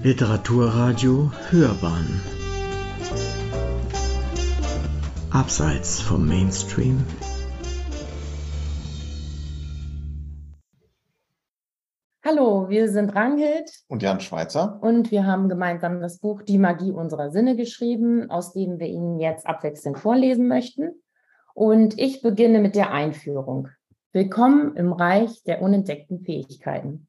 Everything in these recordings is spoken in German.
Literaturradio Hörbahn Abseits vom Mainstream Hallo, wir sind Ranghild und Jan Schweizer und wir haben gemeinsam das Buch Die Magie unserer Sinne geschrieben, aus dem wir Ihnen jetzt abwechselnd vorlesen möchten. Und ich beginne mit der Einführung. Willkommen im Reich der unentdeckten Fähigkeiten.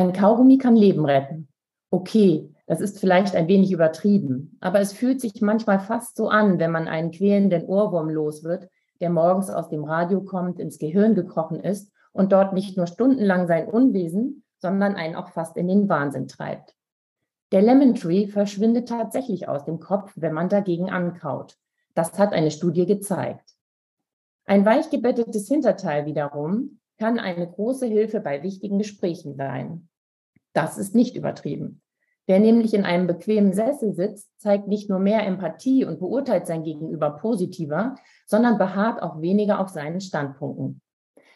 Ein Kaugummi kann Leben retten. Okay, das ist vielleicht ein wenig übertrieben, aber es fühlt sich manchmal fast so an, wenn man einen quälenden Ohrwurm los wird, der morgens aus dem Radio kommt, ins Gehirn gekrochen ist und dort nicht nur stundenlang sein Unwesen, sondern einen auch fast in den Wahnsinn treibt. Der Lemon Tree verschwindet tatsächlich aus dem Kopf, wenn man dagegen ankaut. Das hat eine Studie gezeigt. Ein weich gebettetes Hinterteil wiederum kann eine große Hilfe bei wichtigen Gesprächen sein. Das ist nicht übertrieben. Wer nämlich in einem bequemen Sessel sitzt, zeigt nicht nur mehr Empathie und beurteilt sein Gegenüber positiver, sondern beharrt auch weniger auf seinen Standpunkten.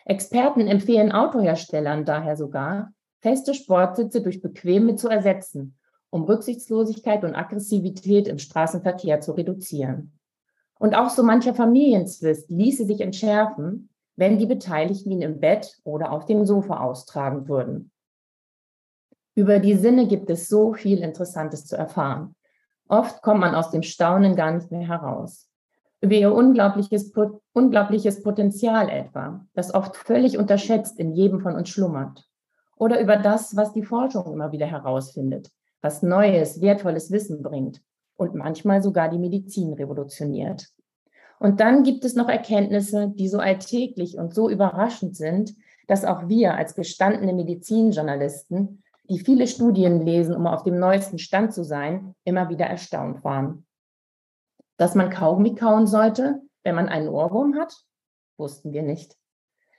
Experten empfehlen Autoherstellern daher sogar, feste Sportsitze durch bequeme zu ersetzen, um Rücksichtslosigkeit und Aggressivität im Straßenverkehr zu reduzieren. Und auch so mancher Familienzwist ließe sich entschärfen, wenn die Beteiligten ihn im Bett oder auf dem Sofa austragen würden. Über die Sinne gibt es so viel Interessantes zu erfahren. Oft kommt man aus dem Staunen gar nicht mehr heraus. Über ihr unglaubliches, unglaubliches Potenzial etwa, das oft völlig unterschätzt in jedem von uns schlummert. Oder über das, was die Forschung immer wieder herausfindet, was neues, wertvolles Wissen bringt und manchmal sogar die Medizin revolutioniert. Und dann gibt es noch Erkenntnisse, die so alltäglich und so überraschend sind, dass auch wir als gestandene Medizinjournalisten die viele Studien lesen, um auf dem neuesten Stand zu sein, immer wieder erstaunt waren. Dass man Kaugummi kauen sollte, wenn man einen Ohrwurm hat, wussten wir nicht.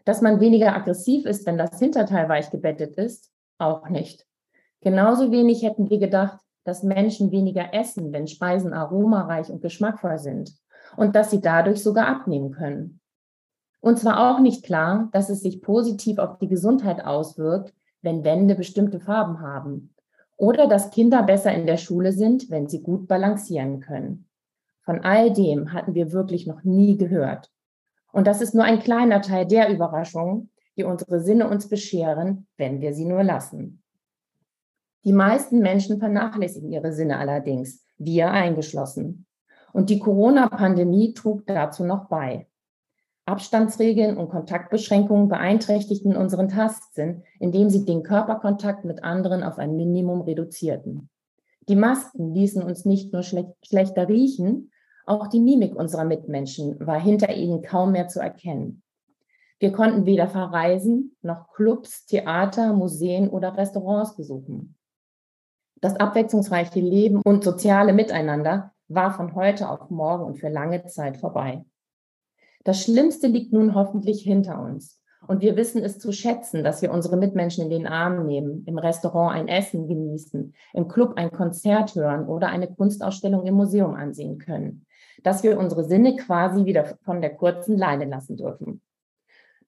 Dass man weniger aggressiv ist, wenn das Hinterteil weich gebettet ist, auch nicht. Genauso wenig hätten wir gedacht, dass Menschen weniger essen, wenn Speisen aromareich und geschmackvoll sind und dass sie dadurch sogar abnehmen können. Uns war auch nicht klar, dass es sich positiv auf die Gesundheit auswirkt, wenn Wände bestimmte Farben haben. Oder dass Kinder besser in der Schule sind, wenn sie gut balancieren können. Von all dem hatten wir wirklich noch nie gehört. Und das ist nur ein kleiner Teil der Überraschungen, die unsere Sinne uns bescheren, wenn wir sie nur lassen. Die meisten Menschen vernachlässigen ihre Sinne allerdings, wir eingeschlossen. Und die Corona-Pandemie trug dazu noch bei. Abstandsregeln und Kontaktbeschränkungen beeinträchtigten unseren Tastsinn, indem sie den Körperkontakt mit anderen auf ein Minimum reduzierten. Die Masken ließen uns nicht nur schle schlechter riechen, auch die Mimik unserer Mitmenschen war hinter ihnen kaum mehr zu erkennen. Wir konnten weder verreisen noch Clubs, Theater, Museen oder Restaurants besuchen. Das abwechslungsreiche Leben und soziale Miteinander war von heute auf morgen und für lange Zeit vorbei. Das Schlimmste liegt nun hoffentlich hinter uns. Und wir wissen es zu schätzen, dass wir unsere Mitmenschen in den Arm nehmen, im Restaurant ein Essen genießen, im Club ein Konzert hören oder eine Kunstausstellung im Museum ansehen können. Dass wir unsere Sinne quasi wieder von der kurzen Leine lassen dürfen.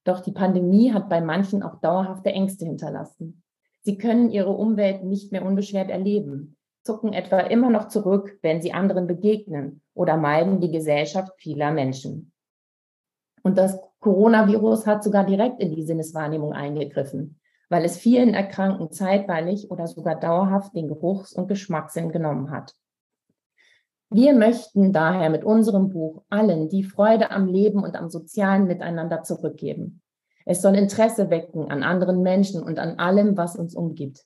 Doch die Pandemie hat bei manchen auch dauerhafte Ängste hinterlassen. Sie können ihre Umwelt nicht mehr unbeschwert erleben, zucken etwa immer noch zurück, wenn sie anderen begegnen oder meiden die Gesellschaft vieler Menschen. Und das Coronavirus hat sogar direkt in die Sinneswahrnehmung eingegriffen, weil es vielen Erkrankten zeitweilig oder sogar dauerhaft den Geruchs- und Geschmackssinn genommen hat. Wir möchten daher mit unserem Buch allen die Freude am Leben und am sozialen Miteinander zurückgeben. Es soll Interesse wecken an anderen Menschen und an allem, was uns umgibt.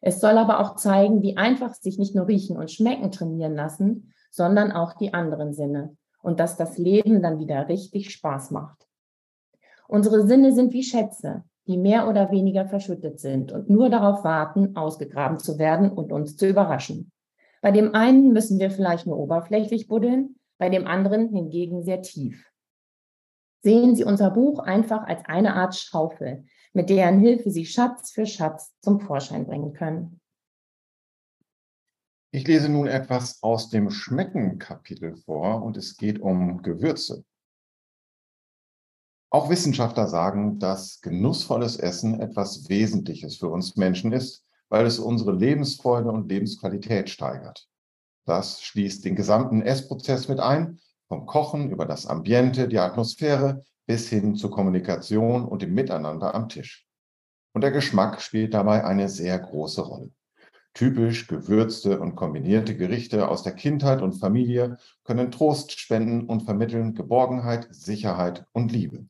Es soll aber auch zeigen, wie einfach sich nicht nur riechen und schmecken trainieren lassen, sondern auch die anderen Sinne, und dass das Leben dann wieder richtig Spaß macht. Unsere Sinne sind wie Schätze, die mehr oder weniger verschüttet sind und nur darauf warten, ausgegraben zu werden und uns zu überraschen. Bei dem einen müssen wir vielleicht nur oberflächlich buddeln, bei dem anderen hingegen sehr tief. Sehen Sie unser Buch einfach als eine Art Schaufel, mit deren Hilfe Sie Schatz für Schatz zum Vorschein bringen können. Ich lese nun etwas aus dem Schmecken-Kapitel vor und es geht um Gewürze. Auch Wissenschaftler sagen, dass genussvolles Essen etwas Wesentliches für uns Menschen ist, weil es unsere Lebensfreude und Lebensqualität steigert. Das schließt den gesamten Essprozess mit ein, vom Kochen über das Ambiente, die Atmosphäre bis hin zur Kommunikation und dem Miteinander am Tisch. Und der Geschmack spielt dabei eine sehr große Rolle. Typisch gewürzte und kombinierte Gerichte aus der Kindheit und Familie können Trost spenden und vermitteln Geborgenheit, Sicherheit und Liebe.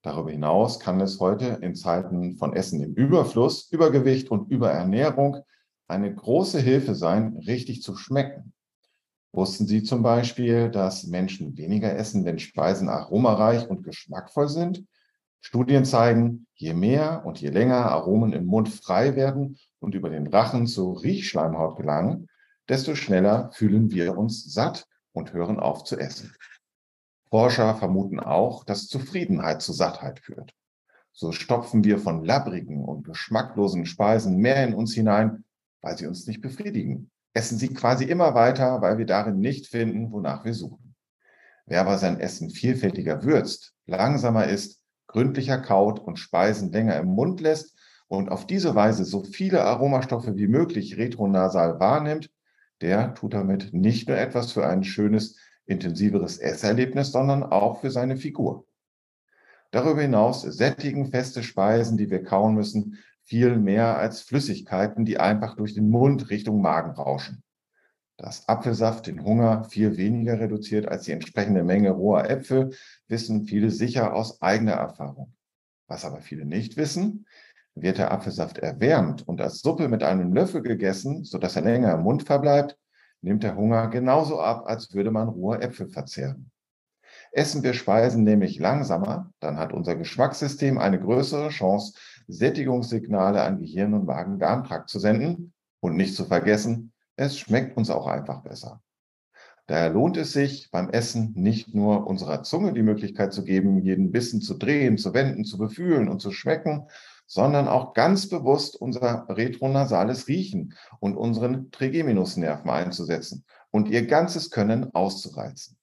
Darüber hinaus kann es heute in Zeiten von Essen im Überfluss, Übergewicht und Überernährung eine große Hilfe sein, richtig zu schmecken. Wussten Sie zum Beispiel, dass Menschen weniger essen, wenn Speisen aromareich und geschmackvoll sind? Studien zeigen, je mehr und je länger Aromen im Mund frei werden und über den Rachen zur Riechschleimhaut gelangen, desto schneller fühlen wir uns satt und hören auf zu essen. Forscher vermuten auch, dass Zufriedenheit zu Sattheit führt. So stopfen wir von labbrigen und geschmacklosen Speisen mehr in uns hinein, weil sie uns nicht befriedigen. Essen sie quasi immer weiter, weil wir darin nicht finden, wonach wir suchen. Wer aber sein Essen vielfältiger würzt, langsamer isst, gründlicher kaut und Speisen länger im Mund lässt und auf diese Weise so viele Aromastoffe wie möglich retronasal wahrnimmt, der tut damit nicht nur etwas für ein schönes, intensiveres Esserlebnis, sondern auch für seine Figur. Darüber hinaus sättigen feste Speisen, die wir kauen müssen, viel mehr als Flüssigkeiten, die einfach durch den Mund Richtung Magen rauschen. Dass Apfelsaft den Hunger viel weniger reduziert als die entsprechende Menge roher Äpfel, wissen viele sicher aus eigener Erfahrung. Was aber viele nicht wissen, wird der Apfelsaft erwärmt und als Suppe mit einem Löffel gegessen, sodass er länger im Mund verbleibt, nimmt der Hunger genauso ab, als würde man rohe Äpfel verzehren. Essen wir Speisen nämlich langsamer, dann hat unser Geschmackssystem eine größere Chance, Sättigungssignale an Gehirn und Magen-Darm-Trakt zu senden. Und nicht zu vergessen, es schmeckt uns auch einfach besser. Daher lohnt es sich beim Essen nicht nur unserer Zunge die Möglichkeit zu geben, jeden Bissen zu drehen, zu wenden, zu befühlen und zu schmecken, sondern auch ganz bewusst unser retronasales Riechen und unseren Trigeminusnerven einzusetzen und ihr ganzes Können auszureizen.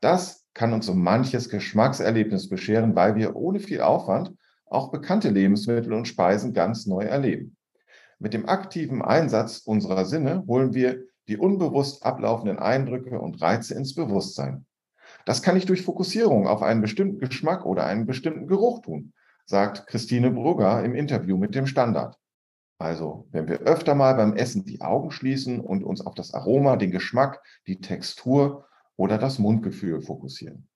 Das kann uns um manches Geschmackserlebnis bescheren, weil wir ohne viel Aufwand auch bekannte Lebensmittel und Speisen ganz neu erleben. Mit dem aktiven Einsatz unserer Sinne holen wir die unbewusst ablaufenden Eindrücke und Reize ins Bewusstsein. Das kann ich durch Fokussierung auf einen bestimmten Geschmack oder einen bestimmten Geruch tun, sagt Christine Brugger im Interview mit dem Standard. Also, wenn wir öfter mal beim Essen die Augen schließen und uns auf das Aroma, den Geschmack, die Textur oder das Mundgefühl fokussieren.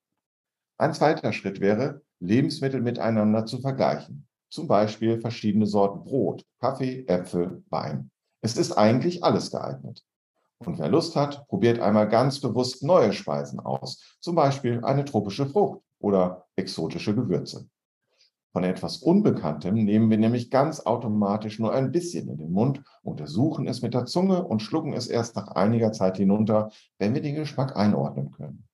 Ein zweiter Schritt wäre, Lebensmittel miteinander zu vergleichen. Zum Beispiel verschiedene Sorten Brot, Kaffee, Äpfel, Wein. Es ist eigentlich alles geeignet. Und wer Lust hat, probiert einmal ganz bewusst neue Speisen aus, zum Beispiel eine tropische Frucht oder exotische Gewürze. Von etwas Unbekanntem nehmen wir nämlich ganz automatisch nur ein bisschen in den Mund, untersuchen es mit der Zunge und schlucken es erst nach einiger Zeit hinunter, wenn wir den Geschmack einordnen können.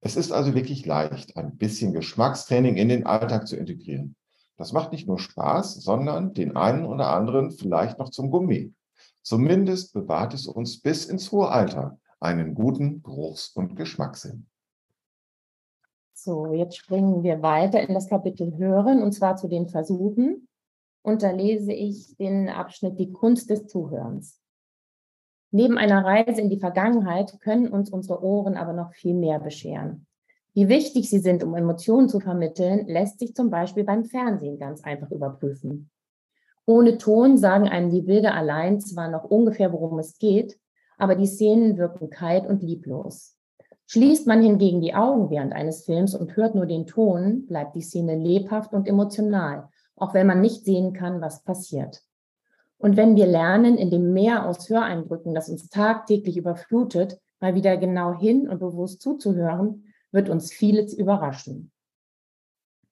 Es ist also wirklich leicht, ein bisschen Geschmackstraining in den Alltag zu integrieren. Das macht nicht nur Spaß, sondern den einen oder anderen vielleicht noch zum Gourmet. Zumindest bewahrt es uns bis ins hohe Alter einen guten Geruchs- und Geschmackssinn. So, jetzt springen wir weiter in das Kapitel Hören und zwar zu den Versuchen. Und da lese ich den Abschnitt Die Kunst des Zuhörens. Neben einer Reise in die Vergangenheit können uns unsere Ohren aber noch viel mehr bescheren. Wie wichtig sie sind, um Emotionen zu vermitteln, lässt sich zum Beispiel beim Fernsehen ganz einfach überprüfen. Ohne Ton sagen einem die Bilder allein zwar noch ungefähr, worum es geht, aber die Szenen wirken kalt und lieblos. Schließt man hingegen die Augen während eines Films und hört nur den Ton, bleibt die Szene lebhaft und emotional, auch wenn man nicht sehen kann, was passiert. Und wenn wir lernen, in dem Meer aus Höreindrücken, das uns tagtäglich überflutet, mal wieder genau hin und bewusst zuzuhören, wird uns vieles überraschen.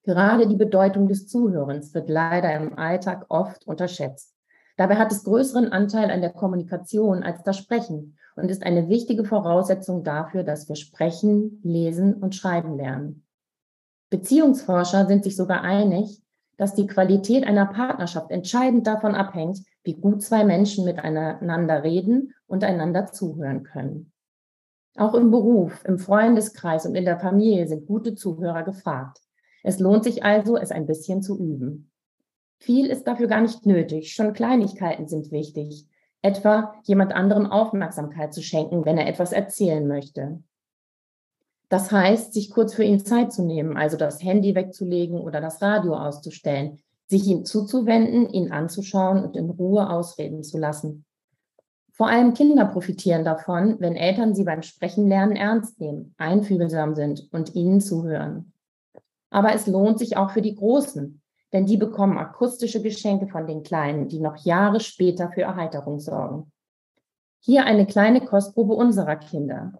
Gerade die Bedeutung des Zuhörens wird leider im Alltag oft unterschätzt. Dabei hat es größeren Anteil an der Kommunikation als das Sprechen und ist eine wichtige Voraussetzung dafür, dass wir sprechen, lesen und schreiben lernen. Beziehungsforscher sind sich sogar einig, dass die Qualität einer Partnerschaft entscheidend davon abhängt, wie gut zwei Menschen miteinander reden und einander zuhören können. Auch im Beruf, im Freundeskreis und in der Familie sind gute Zuhörer gefragt. Es lohnt sich also, es ein bisschen zu üben. Viel ist dafür gar nicht nötig, schon Kleinigkeiten sind wichtig, etwa jemand anderem Aufmerksamkeit zu schenken, wenn er etwas erzählen möchte. Das heißt, sich kurz für ihn Zeit zu nehmen, also das Handy wegzulegen oder das Radio auszustellen, sich ihm zuzuwenden, ihn anzuschauen und in Ruhe ausreden zu lassen. Vor allem Kinder profitieren davon, wenn Eltern sie beim Sprechen lernen ernst nehmen, einfühlsam sind und ihnen zuhören. Aber es lohnt sich auch für die Großen, denn die bekommen akustische Geschenke von den Kleinen, die noch Jahre später für Erheiterung sorgen. Hier eine kleine Kostprobe unserer Kinder.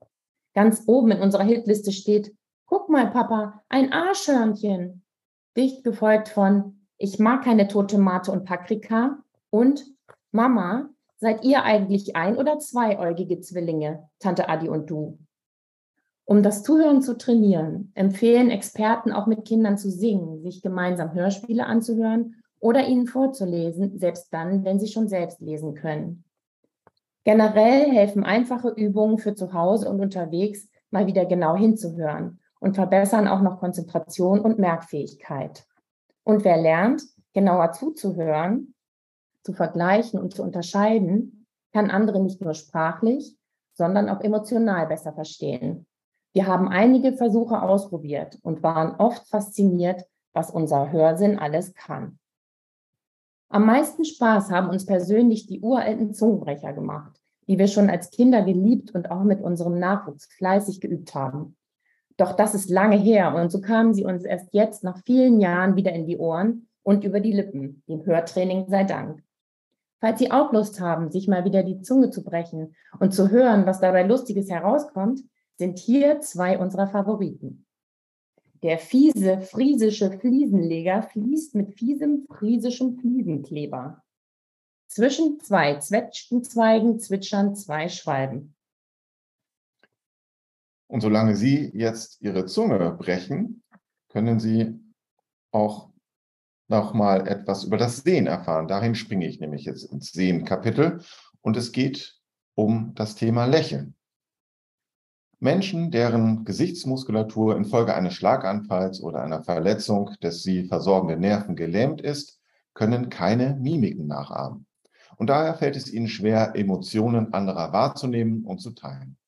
Ganz oben in unserer Hitliste steht, guck mal, Papa, ein Arschhörnchen. Dicht gefolgt von, ich mag keine tote Mate und Paprika und Mama, seid ihr eigentlich ein- oder zweiäugige Zwillinge, Tante Adi und du? Um das Zuhören zu trainieren, empfehlen Experten auch mit Kindern zu singen, sich gemeinsam Hörspiele anzuhören oder ihnen vorzulesen, selbst dann, wenn sie schon selbst lesen können. Generell helfen einfache Übungen für zu Hause und unterwegs, mal wieder genau hinzuhören und verbessern auch noch Konzentration und Merkfähigkeit. Und wer lernt, genauer zuzuhören, zu vergleichen und zu unterscheiden, kann andere nicht nur sprachlich, sondern auch emotional besser verstehen. Wir haben einige Versuche ausprobiert und waren oft fasziniert, was unser Hörsinn alles kann. Am meisten Spaß haben uns persönlich die uralten Zungenbrecher gemacht, die wir schon als Kinder geliebt und auch mit unserem Nachwuchs fleißig geübt haben. Doch das ist lange her und so kamen sie uns erst jetzt nach vielen Jahren wieder in die Ohren und über die Lippen, dem Hörtraining sei Dank. Falls Sie auch Lust haben, sich mal wieder die Zunge zu brechen und zu hören, was dabei Lustiges herauskommt, sind hier zwei unserer Favoriten. Der fiese friesische Fliesenleger fließt mit fiesem friesischem Fliesenkleber. Zwischen zwei Zwetschgenzweigen zwitschern zwei Schwalben. Und solange Sie jetzt Ihre Zunge brechen, können Sie auch noch mal etwas über das Sehen erfahren. Dahin springe ich nämlich jetzt ins Sehen-Kapitel und es geht um das Thema Lächeln. Menschen, deren Gesichtsmuskulatur infolge eines Schlaganfalls oder einer Verletzung des sie versorgenden Nerven gelähmt ist, können keine Mimiken nachahmen. Und daher fällt es ihnen schwer, Emotionen anderer wahrzunehmen und zu teilen.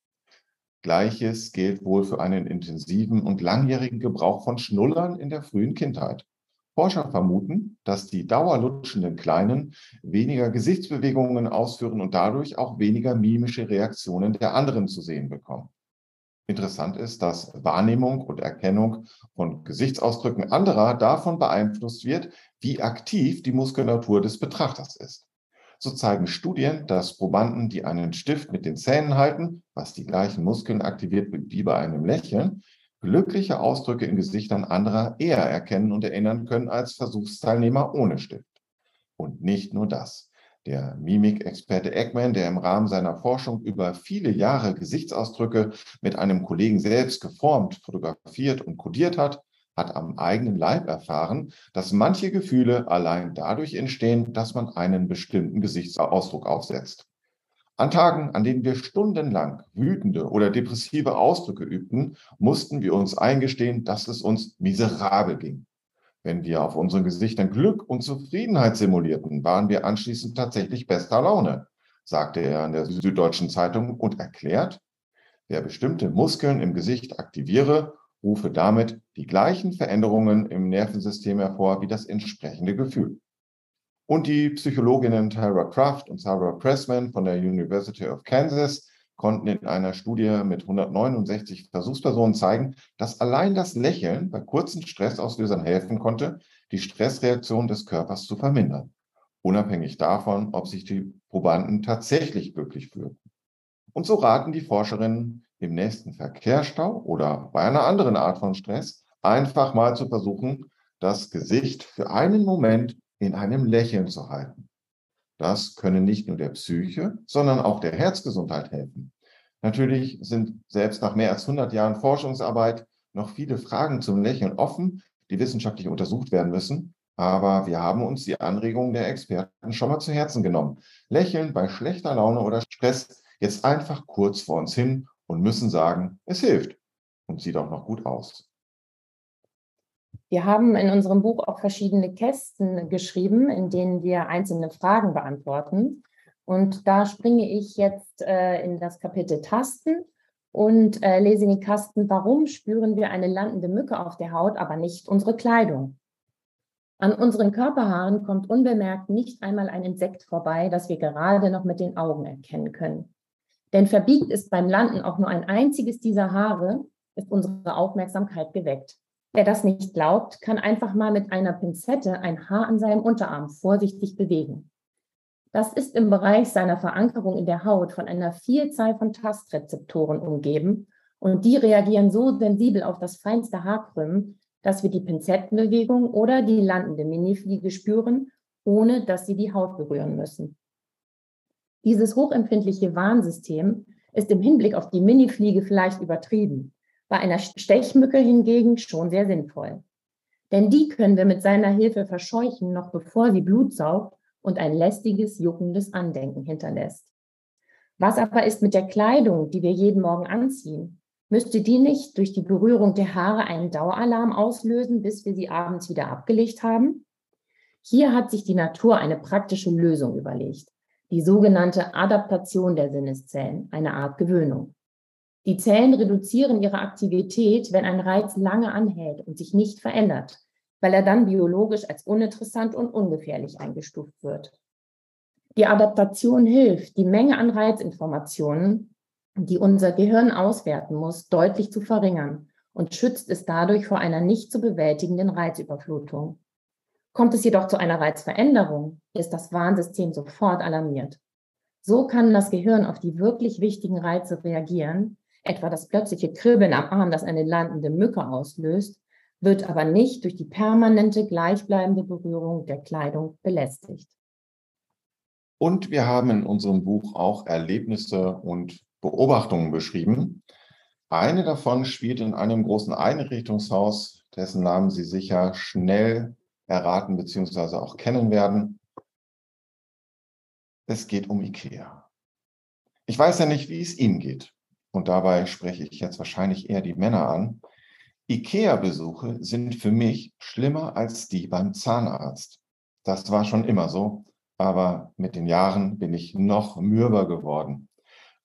Gleiches gilt wohl für einen intensiven und langjährigen Gebrauch von Schnullern in der frühen Kindheit. Forscher vermuten, dass die dauerlutschenden Kleinen weniger Gesichtsbewegungen ausführen und dadurch auch weniger mimische Reaktionen der anderen zu sehen bekommen. Interessant ist, dass Wahrnehmung und Erkennung von Gesichtsausdrücken anderer davon beeinflusst wird, wie aktiv die Muskulatur des Betrachters ist. So zeigen Studien, dass Probanden, die einen Stift mit den Zähnen halten, was die gleichen Muskeln aktiviert wie bei einem Lächeln, glückliche Ausdrücke in Gesichtern anderer eher erkennen und erinnern können als Versuchsteilnehmer ohne Stift. Und nicht nur das. Der Mimikexperte Eggman, der im Rahmen seiner Forschung über viele Jahre Gesichtsausdrücke mit einem Kollegen selbst geformt, fotografiert und kodiert hat, hat am eigenen Leib erfahren, dass manche Gefühle allein dadurch entstehen, dass man einen bestimmten Gesichtsausdruck aufsetzt. An Tagen, an denen wir stundenlang wütende oder depressive Ausdrücke übten, mussten wir uns eingestehen, dass es uns miserabel ging. Wenn wir auf unseren Gesichtern Glück und Zufriedenheit simulierten, waren wir anschließend tatsächlich bester Laune, sagte er in der Süddeutschen Zeitung und erklärt, wer bestimmte Muskeln im Gesicht aktiviere, rufe damit die gleichen Veränderungen im Nervensystem hervor wie das entsprechende Gefühl. Und die Psychologinnen Tara Kraft und Sarah Pressman von der University of Kansas konnten in einer Studie mit 169 Versuchspersonen zeigen, dass allein das Lächeln bei kurzen Stressauslösern helfen konnte, die Stressreaktion des Körpers zu vermindern, unabhängig davon, ob sich die Probanden tatsächlich glücklich fühlten. Und so raten die Forscherinnen im nächsten Verkehrsstau oder bei einer anderen Art von Stress einfach mal zu versuchen, das Gesicht für einen Moment in einem Lächeln zu halten. Das können nicht nur der Psyche, sondern auch der Herzgesundheit helfen. Natürlich sind selbst nach mehr als 100 Jahren Forschungsarbeit noch viele Fragen zum Lächeln offen, die wissenschaftlich untersucht werden müssen. Aber wir haben uns die Anregungen der Experten schon mal zu Herzen genommen. Lächeln bei schlechter Laune oder Stress jetzt einfach kurz vor uns hin und müssen sagen, es hilft und sieht auch noch gut aus. Wir haben in unserem Buch auch verschiedene Kästen geschrieben, in denen wir einzelne Fragen beantworten. Und da springe ich jetzt äh, in das Kapitel Tasten und äh, lese in den Kasten, warum spüren wir eine landende Mücke auf der Haut, aber nicht unsere Kleidung? An unseren Körperhaaren kommt unbemerkt nicht einmal ein Insekt vorbei, das wir gerade noch mit den Augen erkennen können. Denn verbiegt ist beim Landen auch nur ein einziges dieser Haare, ist unsere Aufmerksamkeit geweckt. Wer das nicht glaubt, kann einfach mal mit einer Pinzette ein Haar an seinem Unterarm vorsichtig bewegen. Das ist im Bereich seiner Verankerung in der Haut von einer Vielzahl von Tastrezeptoren umgeben und die reagieren so sensibel auf das feinste Haarkrümmen, dass wir die Pinzettenbewegung oder die landende Minifliege spüren, ohne dass sie die Haut berühren müssen. Dieses hochempfindliche Warnsystem ist im Hinblick auf die Minifliege vielleicht übertrieben bei einer Stechmücke hingegen schon sehr sinnvoll. Denn die können wir mit seiner Hilfe verscheuchen, noch bevor sie Blut saugt und ein lästiges, juckendes Andenken hinterlässt. Was aber ist mit der Kleidung, die wir jeden Morgen anziehen? Müsste die nicht durch die Berührung der Haare einen Daueralarm auslösen, bis wir sie abends wieder abgelegt haben? Hier hat sich die Natur eine praktische Lösung überlegt, die sogenannte Adaptation der Sinneszellen, eine Art Gewöhnung. Die Zellen reduzieren ihre Aktivität, wenn ein Reiz lange anhält und sich nicht verändert, weil er dann biologisch als uninteressant und ungefährlich eingestuft wird. Die Adaptation hilft, die Menge an Reizinformationen, die unser Gehirn auswerten muss, deutlich zu verringern und schützt es dadurch vor einer nicht zu bewältigenden Reizüberflutung. Kommt es jedoch zu einer Reizveränderung, ist das Warnsystem sofort alarmiert. So kann das Gehirn auf die wirklich wichtigen Reize reagieren, etwa das plötzliche Kribbeln am Arm, das eine landende Mücke auslöst, wird aber nicht durch die permanente gleichbleibende Berührung der Kleidung belästigt. Und wir haben in unserem Buch auch Erlebnisse und Beobachtungen beschrieben. Eine davon spielt in einem großen Einrichtungshaus, dessen Namen Sie sicher schnell erraten bzw. auch kennen werden. Es geht um IKEA. Ich weiß ja nicht, wie es Ihnen geht und dabei spreche ich jetzt wahrscheinlich eher die Männer an, IKEA-Besuche sind für mich schlimmer als die beim Zahnarzt. Das war schon immer so, aber mit den Jahren bin ich noch mürber geworden.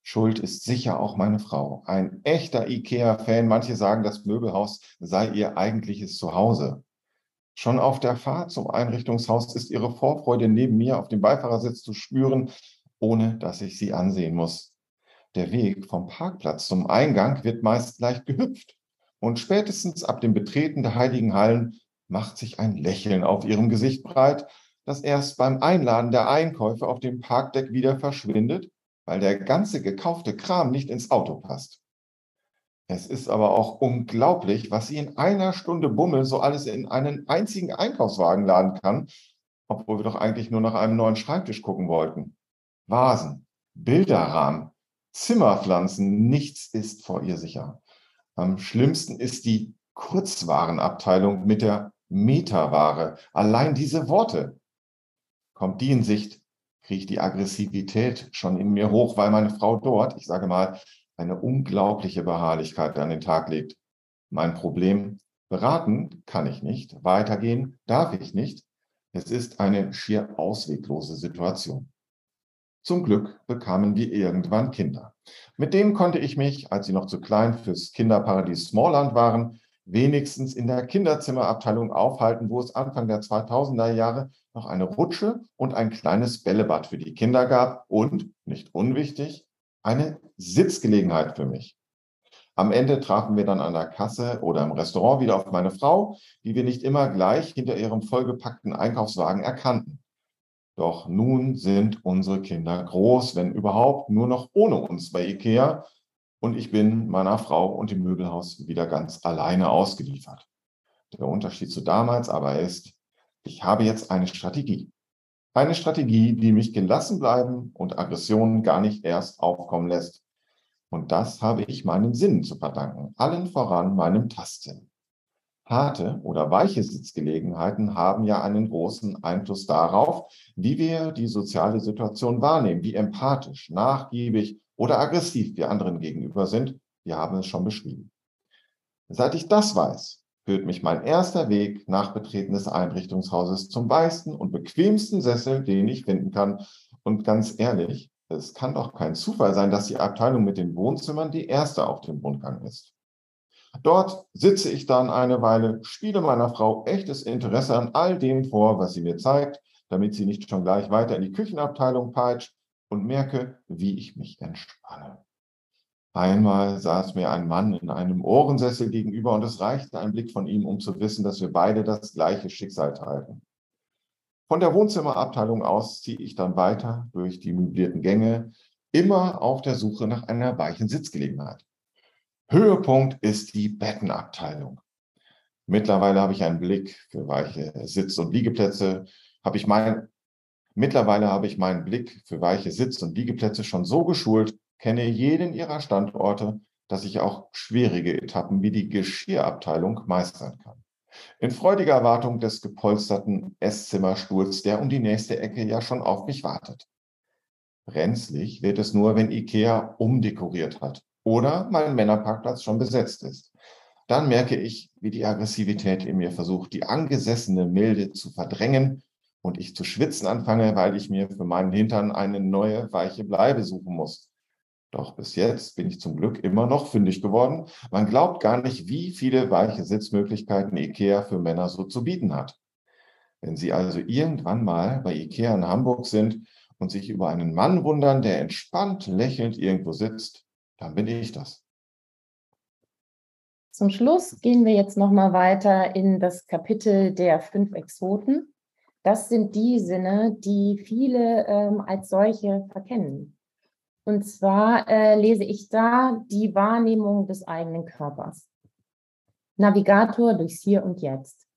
Schuld ist sicher auch meine Frau. Ein echter IKEA-Fan. Manche sagen, das Möbelhaus sei ihr eigentliches Zuhause. Schon auf der Fahrt zum Einrichtungshaus ist ihre Vorfreude neben mir auf dem Beifahrersitz zu spüren, ohne dass ich sie ansehen muss. Der Weg vom Parkplatz zum Eingang wird meist leicht gehüpft und spätestens ab dem Betreten der heiligen Hallen macht sich ein Lächeln auf ihrem Gesicht breit, das erst beim Einladen der Einkäufe auf dem Parkdeck wieder verschwindet, weil der ganze gekaufte Kram nicht ins Auto passt. Es ist aber auch unglaublich, was sie in einer Stunde Bummel so alles in einen einzigen Einkaufswagen laden kann, obwohl wir doch eigentlich nur nach einem neuen Schreibtisch gucken wollten. Vasen, Bilderrahmen, Zimmerpflanzen, nichts ist vor ihr sicher. Am schlimmsten ist die Kurzwarenabteilung mit der Metaware. Allein diese Worte. Kommt die in Sicht, kriege ich die Aggressivität schon in mir hoch, weil meine Frau dort, ich sage mal, eine unglaubliche Beharrlichkeit an den Tag legt. Mein Problem, beraten kann ich nicht, weitergehen darf ich nicht. Es ist eine schier ausweglose Situation. Zum Glück bekamen wir irgendwann Kinder. Mit denen konnte ich mich, als sie noch zu klein fürs Kinderparadies Smallland waren, wenigstens in der Kinderzimmerabteilung aufhalten, wo es Anfang der 2000er Jahre noch eine Rutsche und ein kleines Bällebad für die Kinder gab und, nicht unwichtig, eine Sitzgelegenheit für mich. Am Ende trafen wir dann an der Kasse oder im Restaurant wieder auf meine Frau, die wir nicht immer gleich hinter ihrem vollgepackten Einkaufswagen erkannten. Doch nun sind unsere Kinder groß, wenn überhaupt nur noch ohne uns bei IKEA. Und ich bin meiner Frau und dem Möbelhaus wieder ganz alleine ausgeliefert. Der Unterschied zu damals aber ist, ich habe jetzt eine Strategie. Eine Strategie, die mich gelassen bleiben und Aggressionen gar nicht erst aufkommen lässt. Und das habe ich meinen Sinnen zu verdanken, allen voran meinem Tastsinn. Harte oder weiche Sitzgelegenheiten haben ja einen großen Einfluss darauf, wie wir die soziale Situation wahrnehmen, wie empathisch, nachgiebig oder aggressiv wir anderen gegenüber sind. Wir haben es schon beschrieben. Seit ich das weiß, führt mich mein erster Weg nach Betreten des Einrichtungshauses zum weichsten und bequemsten Sessel, den ich finden kann. Und ganz ehrlich, es kann doch kein Zufall sein, dass die Abteilung mit den Wohnzimmern die erste auf dem Rundgang ist. Dort sitze ich dann eine Weile, spiele meiner Frau echtes Interesse an all dem vor, was sie mir zeigt, damit sie nicht schon gleich weiter in die Küchenabteilung peitscht und merke, wie ich mich entspanne. Einmal saß mir ein Mann in einem Ohrensessel gegenüber und es reichte ein Blick von ihm, um zu wissen, dass wir beide das gleiche Schicksal teilen. Von der Wohnzimmerabteilung aus ziehe ich dann weiter durch die möblierten Gänge, immer auf der Suche nach einer weichen Sitzgelegenheit. Höhepunkt ist die Bettenabteilung. Mittlerweile habe ich einen Blick für weiche Sitz- und Liegeplätze. Habe ich mein, mittlerweile habe ich meinen Blick für weiche Sitz- und Liegeplätze schon so geschult, kenne jeden ihrer Standorte, dass ich auch schwierige Etappen wie die Geschirrabteilung meistern kann. In freudiger Erwartung des gepolsterten Esszimmerstuhls, der um die nächste Ecke ja schon auf mich wartet. Brenzlig wird es nur, wenn Ikea umdekoriert hat oder mein Männerparkplatz schon besetzt ist. Dann merke ich, wie die Aggressivität in mir versucht, die angesessene Milde zu verdrängen und ich zu schwitzen anfange, weil ich mir für meinen Hintern eine neue, weiche Bleibe suchen muss. Doch bis jetzt bin ich zum Glück immer noch fündig geworden. Man glaubt gar nicht, wie viele weiche Sitzmöglichkeiten IKEA für Männer so zu bieten hat. Wenn Sie also irgendwann mal bei IKEA in Hamburg sind und sich über einen Mann wundern, der entspannt lächelnd irgendwo sitzt, dann bin ich das. Zum Schluss gehen wir jetzt nochmal weiter in das Kapitel der fünf Exoten. Das sind die Sinne, die viele ähm, als solche verkennen. Und zwar äh, lese ich da die Wahrnehmung des eigenen Körpers. Navigator durchs Hier und Jetzt.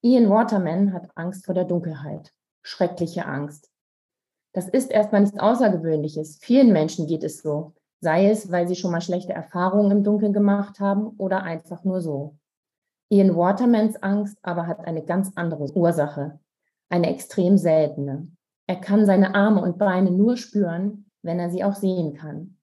Ian Waterman hat Angst vor der Dunkelheit. Schreckliche Angst. Das ist erstmal nichts Außergewöhnliches. Vielen Menschen geht es so. Sei es, weil sie schon mal schlechte Erfahrungen im Dunkeln gemacht haben oder einfach nur so. Ian Watermans Angst aber hat eine ganz andere Ursache. Eine extrem seltene. Er kann seine Arme und Beine nur spüren, wenn er sie auch sehen kann.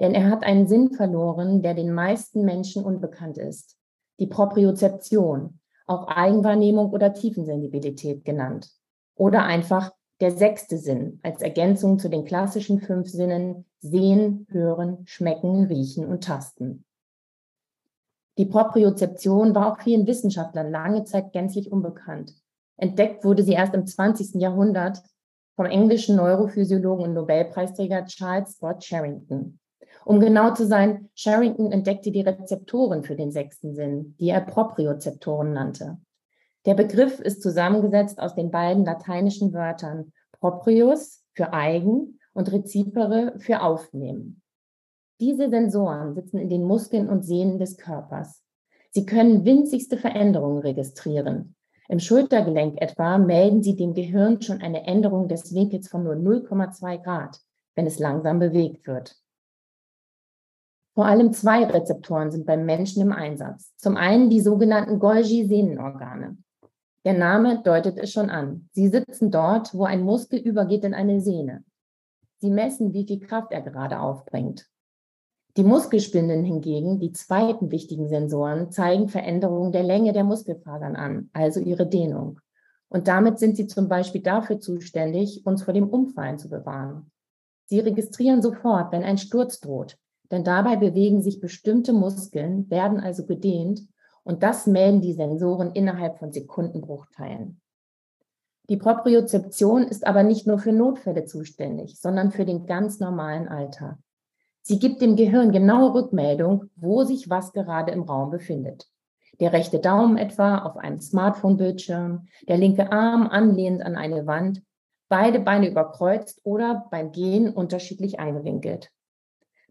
Denn er hat einen Sinn verloren, der den meisten Menschen unbekannt ist. Die Propriozeption, auch Eigenwahrnehmung oder Tiefensensibilität genannt. Oder einfach der sechste Sinn als Ergänzung zu den klassischen fünf Sinnen Sehen, Hören, Schmecken, Riechen und Tasten. Die Propriozeption war auch vielen Wissenschaftlern lange Zeit gänzlich unbekannt. Entdeckt wurde sie erst im 20. Jahrhundert vom englischen Neurophysiologen und Nobelpreisträger Charles Scott Sherrington. Um genau zu sein, Sherrington entdeckte die Rezeptoren für den sechsten Sinn, die er Propriozeptoren nannte. Der Begriff ist zusammengesetzt aus den beiden lateinischen Wörtern proprius für eigen und recipere für aufnehmen. Diese Sensoren sitzen in den Muskeln und Sehnen des Körpers. Sie können winzigste Veränderungen registrieren, im Schultergelenk etwa melden Sie dem Gehirn schon eine Änderung des Winkels von nur 0,2 Grad, wenn es langsam bewegt wird. Vor allem zwei Rezeptoren sind beim Menschen im Einsatz. Zum einen die sogenannten Golgi-Sehnenorgane. Der Name deutet es schon an. Sie sitzen dort, wo ein Muskel übergeht in eine Sehne. Sie messen, wie viel Kraft er gerade aufbringt. Die Muskelspinden hingegen, die zweiten wichtigen Sensoren, zeigen Veränderungen der Länge der Muskelfasern an, also ihre Dehnung. Und damit sind sie zum Beispiel dafür zuständig, uns vor dem Umfallen zu bewahren. Sie registrieren sofort, wenn ein Sturz droht, denn dabei bewegen sich bestimmte Muskeln, werden also gedehnt und das melden die Sensoren innerhalb von Sekundenbruchteilen. Die Propriozeption ist aber nicht nur für Notfälle zuständig, sondern für den ganz normalen Alltag. Sie gibt dem Gehirn genaue Rückmeldung, wo sich was gerade im Raum befindet. Der rechte Daumen etwa auf einem Smartphone-Bildschirm, der linke Arm anlehnend an eine Wand, beide Beine überkreuzt oder beim Gehen unterschiedlich eingewinkelt.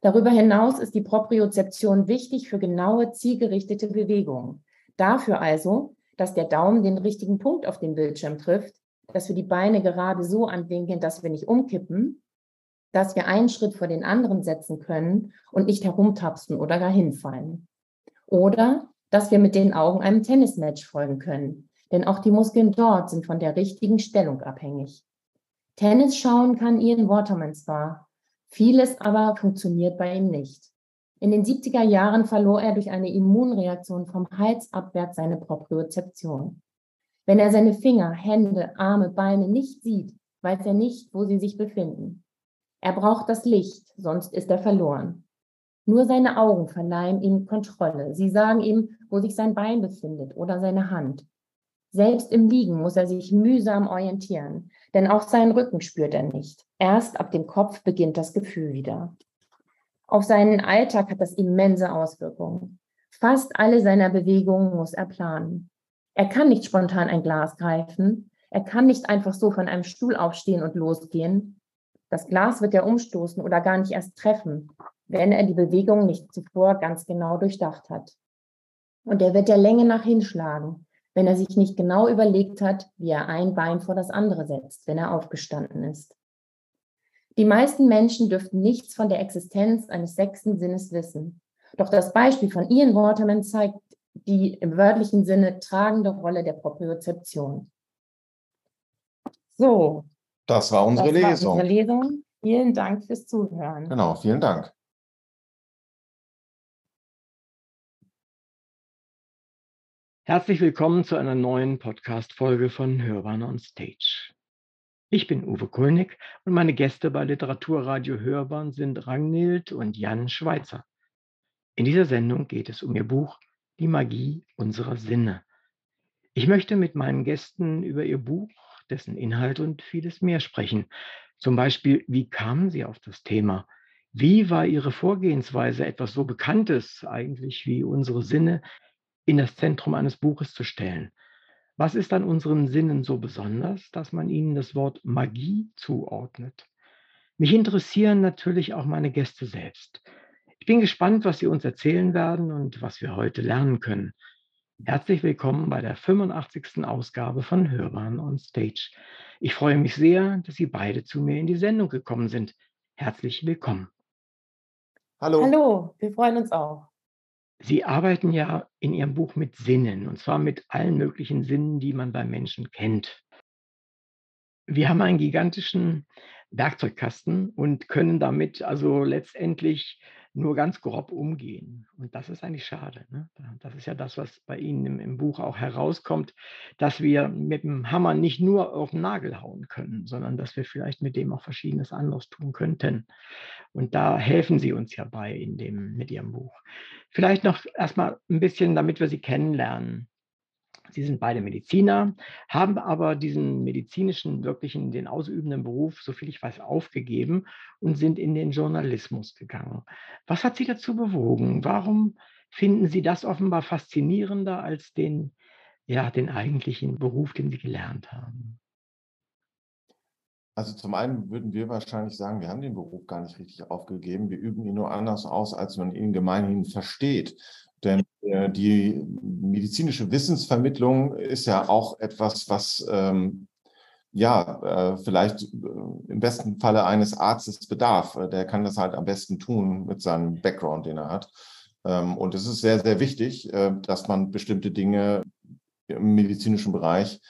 Darüber hinaus ist die Propriozeption wichtig für genaue, zielgerichtete Bewegungen. Dafür also, dass der Daumen den richtigen Punkt auf dem Bildschirm trifft, dass wir die Beine gerade so anwinkeln, dass wir nicht umkippen dass wir einen Schritt vor den anderen setzen können und nicht herumtapsen oder gar hinfallen. Oder dass wir mit den Augen einem Tennismatch folgen können, denn auch die Muskeln dort sind von der richtigen Stellung abhängig. Tennis schauen kann Ian Waterman zwar, vieles aber funktioniert bei ihm nicht. In den 70er Jahren verlor er durch eine Immunreaktion vom Hals abwärts seine Propriozeption. Wenn er seine Finger, Hände, Arme, Beine nicht sieht, weiß er nicht, wo sie sich befinden. Er braucht das Licht, sonst ist er verloren. Nur seine Augen verleihen ihm Kontrolle. Sie sagen ihm, wo sich sein Bein befindet oder seine Hand. Selbst im Liegen muss er sich mühsam orientieren, denn auch seinen Rücken spürt er nicht. Erst ab dem Kopf beginnt das Gefühl wieder. Auf seinen Alltag hat das immense Auswirkungen. Fast alle seiner Bewegungen muss er planen. Er kann nicht spontan ein Glas greifen. Er kann nicht einfach so von einem Stuhl aufstehen und losgehen. Das Glas wird er umstoßen oder gar nicht erst treffen, wenn er die Bewegung nicht zuvor ganz genau durchdacht hat. Und er wird der Länge nach hinschlagen, wenn er sich nicht genau überlegt hat, wie er ein Bein vor das andere setzt, wenn er aufgestanden ist. Die meisten Menschen dürften nichts von der Existenz eines sechsten Sinnes wissen. Doch das Beispiel von Ian Waterman zeigt die im wörtlichen Sinne tragende Rolle der Propriozeption. So. Das war unsere das war Lesung. Unsere Lesung. Vielen Dank fürs Zuhören. Genau, vielen Dank. Herzlich willkommen zu einer neuen Podcast-Folge von Hörbahn on Stage. Ich bin Uwe Kulnig und meine Gäste bei Literaturradio Hörbahn sind Ragnhild und Jan Schweitzer. In dieser Sendung geht es um ihr Buch Die Magie unserer Sinne. Ich möchte mit meinen Gästen über ihr Buch, dessen Inhalt und vieles mehr sprechen. Zum Beispiel, wie kamen sie auf das Thema? Wie war ihre Vorgehensweise, etwas so Bekanntes eigentlich wie unsere Sinne in das Zentrum eines Buches zu stellen. Was ist an unseren Sinnen so besonders, dass man ihnen das Wort Magie zuordnet? Mich interessieren natürlich auch meine Gäste selbst. Ich bin gespannt, was sie uns erzählen werden und was wir heute lernen können. Herzlich willkommen bei der 85. Ausgabe von Hörbahn on Stage. Ich freue mich sehr, dass Sie beide zu mir in die Sendung gekommen sind. Herzlich willkommen. Hallo. Hallo, wir freuen uns auch. Sie arbeiten ja in Ihrem Buch mit Sinnen, und zwar mit allen möglichen Sinnen, die man beim Menschen kennt. Wir haben einen gigantischen Werkzeugkasten und können damit also letztendlich nur ganz grob umgehen. Und das ist eigentlich schade. Ne? Das ist ja das, was bei Ihnen im, im, Buch auch herauskommt, dass wir mit dem Hammer nicht nur auf den Nagel hauen können, sondern dass wir vielleicht mit dem auch Verschiedenes anderes tun könnten. Und da helfen Sie uns ja bei in dem, mit Ihrem Buch. Vielleicht noch erstmal ein bisschen, damit wir Sie kennenlernen. Sie sind beide Mediziner, haben aber diesen medizinischen, wirklichen, den ausübenden Beruf, soviel ich weiß, aufgegeben und sind in den Journalismus gegangen. Was hat Sie dazu bewogen? Warum finden Sie das offenbar faszinierender als den, ja, den eigentlichen Beruf, den Sie gelernt haben? Also zum einen würden wir wahrscheinlich sagen, wir haben den Beruf gar nicht richtig aufgegeben. Wir üben ihn nur anders aus, als man ihn gemeinhin versteht. Denn die medizinische Wissensvermittlung ist ja auch etwas, was ähm, ja äh, vielleicht äh, im besten Falle eines Arztes bedarf. Äh, der kann das halt am besten tun mit seinem Background, den er hat. Ähm, und es ist sehr, sehr wichtig, äh, dass man bestimmte Dinge im medizinischen Bereich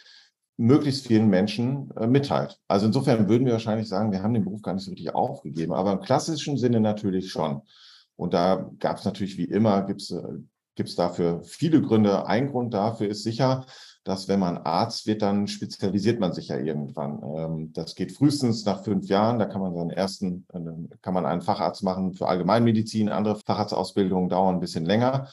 möglichst vielen Menschen äh, mitteilt. Also insofern würden wir wahrscheinlich sagen, wir haben den Beruf gar nicht so richtig aufgegeben, aber im klassischen Sinne natürlich schon. Und da gab es natürlich wie immer, gibt es gibt es dafür viele Gründe. Ein Grund dafür ist sicher, dass wenn man Arzt wird, dann spezialisiert man sich ja irgendwann. Ähm, das geht frühestens nach fünf Jahren. Da kann man seinen ersten, kann man einen Facharzt machen für Allgemeinmedizin. Andere Facharztausbildungen dauern ein bisschen länger.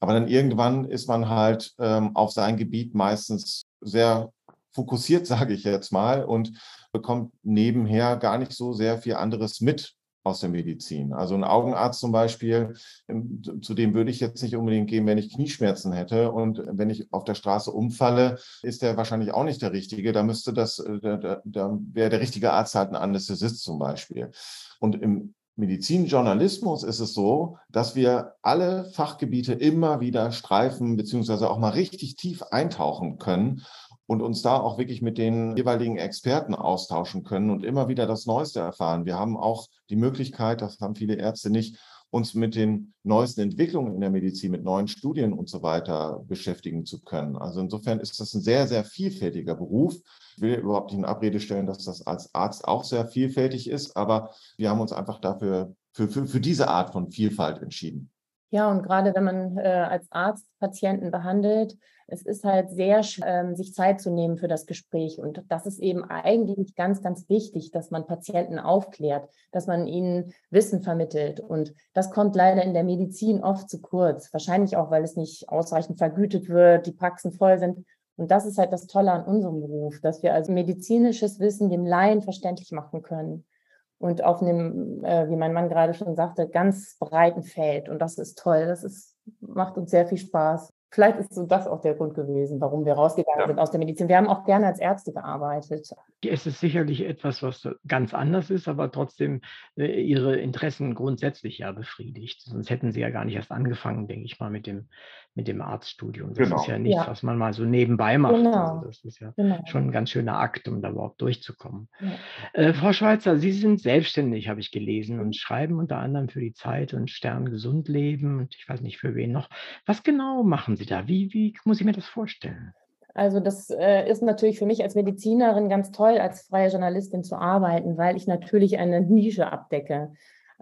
Aber dann irgendwann ist man halt ähm, auf sein Gebiet meistens sehr fokussiert, sage ich jetzt mal, und bekommt nebenher gar nicht so sehr viel anderes mit aus der Medizin. Also ein Augenarzt zum Beispiel, ähm, zu dem würde ich jetzt nicht unbedingt gehen, wenn ich Knieschmerzen hätte. Und wenn ich auf der Straße umfalle, ist der wahrscheinlich auch nicht der Richtige. Da müsste das, äh, da, da wäre der richtige Arzt halt ein Anästhesist zum Beispiel. Und im Medizinjournalismus ist es so, dass wir alle Fachgebiete immer wieder streifen, beziehungsweise auch mal richtig tief eintauchen können und uns da auch wirklich mit den jeweiligen Experten austauschen können und immer wieder das Neueste erfahren. Wir haben auch die Möglichkeit, das haben viele Ärzte nicht, uns mit den neuesten Entwicklungen in der Medizin, mit neuen Studien und so weiter beschäftigen zu können. Also insofern ist das ein sehr, sehr vielfältiger Beruf. Ich will überhaupt nicht in Abrede stellen, dass das als Arzt auch sehr vielfältig ist, aber wir haben uns einfach dafür, für, für, für diese Art von Vielfalt entschieden. Ja, und gerade wenn man äh, als Arzt Patienten behandelt, es ist halt sehr ähm, sich Zeit zu nehmen für das Gespräch. Und das ist eben eigentlich ganz, ganz wichtig, dass man Patienten aufklärt, dass man ihnen Wissen vermittelt. Und das kommt leider in der Medizin oft zu kurz. Wahrscheinlich auch, weil es nicht ausreichend vergütet wird, die Praxen voll sind. Und das ist halt das Tolle an unserem Beruf, dass wir also medizinisches Wissen dem Laien verständlich machen können und auf einem, äh, wie mein Mann gerade schon sagte, ganz breiten Feld. Und das ist toll. Das ist, macht uns sehr viel Spaß. Vielleicht ist so das auch der Grund gewesen, warum wir rausgegangen ja. sind aus der Medizin. Wir haben auch gerne als Ärzte gearbeitet. Es ist sicherlich etwas, was ganz anders ist, aber trotzdem äh, Ihre Interessen grundsätzlich ja befriedigt. Sonst hätten Sie ja gar nicht erst angefangen, denke ich mal, mit dem, mit dem Arztstudium. Das genau. ist ja nichts, ja. was man mal so nebenbei macht. Genau. Also das ist ja genau. schon ein ganz schöner Akt, um da überhaupt durchzukommen. Ja. Äh, Frau Schweizer, Sie sind selbstständig, habe ich gelesen, und mhm. schreiben unter anderem für die Zeit und Stern gesund leben und ich weiß nicht für wen noch. Was genau machen Sie da? Wie, wie muss ich mir das vorstellen? Also das äh, ist natürlich für mich als Medizinerin ganz toll, als freie Journalistin zu arbeiten, weil ich natürlich eine Nische abdecke.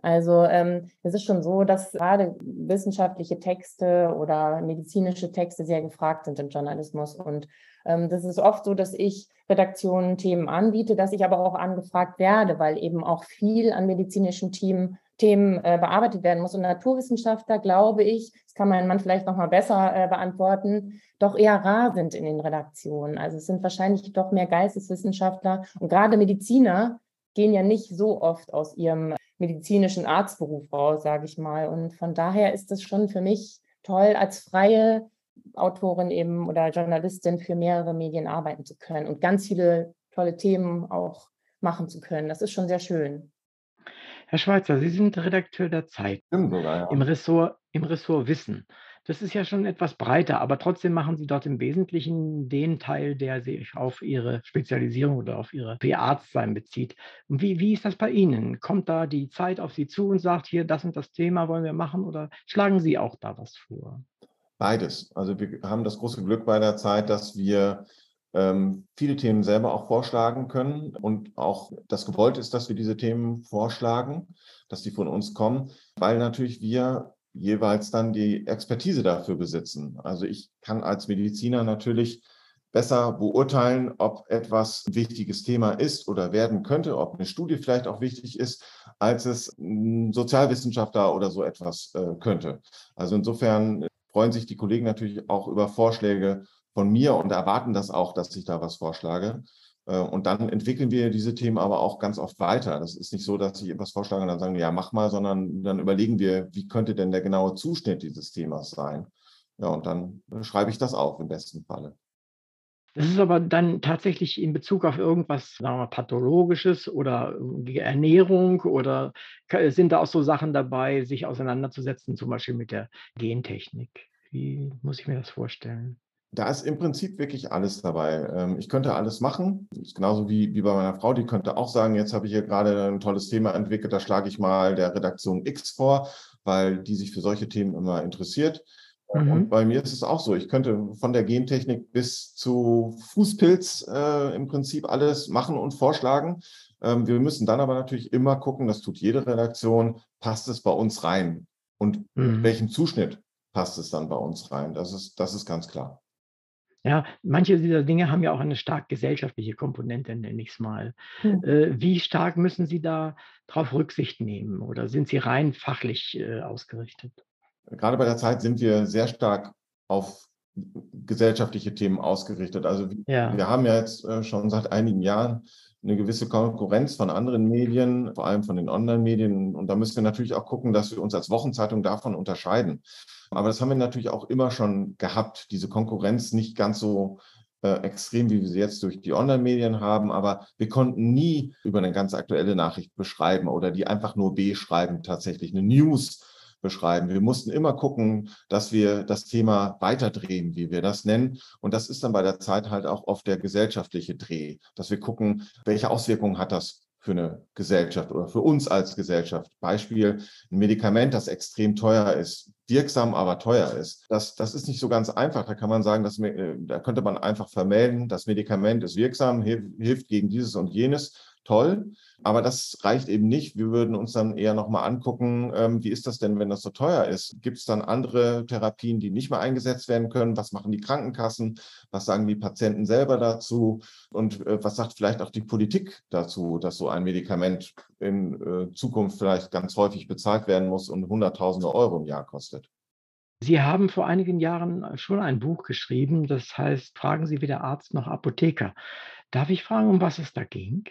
Also ähm, es ist schon so, dass gerade wissenschaftliche Texte oder medizinische Texte sehr gefragt sind im Journalismus. Und ähm, das ist oft so, dass ich Redaktionen Themen anbiete, dass ich aber auch angefragt werde, weil eben auch viel an medizinischen Themen, Themen äh, bearbeitet werden muss. Und Naturwissenschaftler, glaube ich, das kann mein Mann vielleicht noch mal besser äh, beantworten, doch eher rar sind in den Redaktionen. Also es sind wahrscheinlich doch mehr Geisteswissenschaftler und gerade Mediziner gehen ja nicht so oft aus ihrem medizinischen Arztberuf raus, sage ich mal. Und von daher ist es schon für mich toll, als freie Autorin eben oder Journalistin für mehrere Medien arbeiten zu können und ganz viele tolle Themen auch machen zu können. Das ist schon sehr schön. Herr Schweizer, Sie sind Redakteur der Zeit sogar, ja. im, Ressort, im Ressort Wissen. Das ist ja schon etwas breiter, aber trotzdem machen Sie dort im Wesentlichen den Teil, der sich auf Ihre Spezialisierung oder auf Ihre Arztsein bezieht. Und wie, wie ist das bei Ihnen? Kommt da die Zeit auf Sie zu und sagt, hier, das und das Thema wollen wir machen oder schlagen Sie auch da was vor? Beides. Also wir haben das große Glück bei der Zeit, dass wir ähm, viele Themen selber auch vorschlagen können und auch das gewollt ist, dass wir diese Themen vorschlagen, dass die von uns kommen, weil natürlich wir jeweils dann die Expertise dafür besitzen. Also ich kann als Mediziner natürlich besser beurteilen, ob etwas ein wichtiges Thema ist oder werden könnte, ob eine Studie vielleicht auch wichtig ist, als es ein Sozialwissenschaftler oder so etwas äh, könnte. Also insofern freuen sich die Kollegen natürlich auch über Vorschläge von mir und erwarten das auch, dass ich da was vorschlage. Äh, und dann entwickeln wir diese Themen aber auch ganz oft weiter. Das ist nicht so, dass ich etwas vorschlage und dann sagen, ja, mach mal, sondern dann überlegen wir, wie könnte denn der genaue Zuschnitt dieses Themas sein? Ja, und dann schreibe ich das auf im besten Falle. Das ist aber dann tatsächlich in Bezug auf irgendwas, sagen wir mal, Pathologisches oder Ernährung oder sind da auch so Sachen dabei, sich auseinanderzusetzen, zum Beispiel mit der Gentechnik? Wie muss ich mir das vorstellen? Da ist im Prinzip wirklich alles dabei. Ähm, ich könnte alles machen. Das ist genauso wie, wie bei meiner Frau, die könnte auch sagen, jetzt habe ich hier gerade ein tolles Thema entwickelt, da schlage ich mal der Redaktion X vor, weil die sich für solche Themen immer interessiert. Mhm. Und bei mir ist es auch so. Ich könnte von der Gentechnik bis zu Fußpilz äh, im Prinzip alles machen und vorschlagen. Ähm, wir müssen dann aber natürlich immer gucken, das tut jede Redaktion, passt es bei uns rein? Und mhm. welchen Zuschnitt passt es dann bei uns rein? Das ist, das ist ganz klar. Ja, manche dieser Dinge haben ja auch eine stark gesellschaftliche Komponente, nenne ich es mal. Hm. Äh, wie stark müssen Sie da darauf Rücksicht nehmen oder sind Sie rein fachlich äh, ausgerichtet? Gerade bei der Zeit sind wir sehr stark auf gesellschaftliche Themen ausgerichtet. Also ja. wir haben ja jetzt äh, schon seit einigen Jahren eine gewisse Konkurrenz von anderen Medien, vor allem von den Online-Medien. Und da müssen wir natürlich auch gucken, dass wir uns als Wochenzeitung davon unterscheiden. Aber das haben wir natürlich auch immer schon gehabt, diese Konkurrenz nicht ganz so äh, extrem, wie wir sie jetzt durch die Online-Medien haben, aber wir konnten nie über eine ganz aktuelle Nachricht beschreiben oder die einfach nur beschreiben, tatsächlich eine News beschreiben. Wir mussten immer gucken, dass wir das Thema weiterdrehen, wie wir das nennen. Und das ist dann bei der Zeit halt auch oft der gesellschaftliche Dreh, dass wir gucken, welche Auswirkungen hat das für eine Gesellschaft oder für uns als Gesellschaft. Beispiel, ein Medikament, das extrem teuer ist, wirksam, aber teuer ist. Das, das ist nicht so ganz einfach. Da kann man sagen, dass, äh, da könnte man einfach vermelden, das Medikament ist wirksam, hilft gegen dieses und jenes toll. Aber das reicht eben nicht. Wir würden uns dann eher nochmal angucken, ähm, wie ist das denn, wenn das so teuer ist? Gibt es dann andere Therapien, die nicht mehr eingesetzt werden können? Was machen die Krankenkassen? Was sagen die Patienten selber dazu? Und äh, was sagt vielleicht auch die Politik dazu, dass so ein Medikament in äh, Zukunft vielleicht ganz häufig bezahlt werden muss und Hunderttausende Euro im Jahr kostet? Sie haben vor einigen Jahren schon ein Buch geschrieben, das heißt, fragen Sie weder Arzt noch Apotheker. Darf ich fragen, um was es da ging?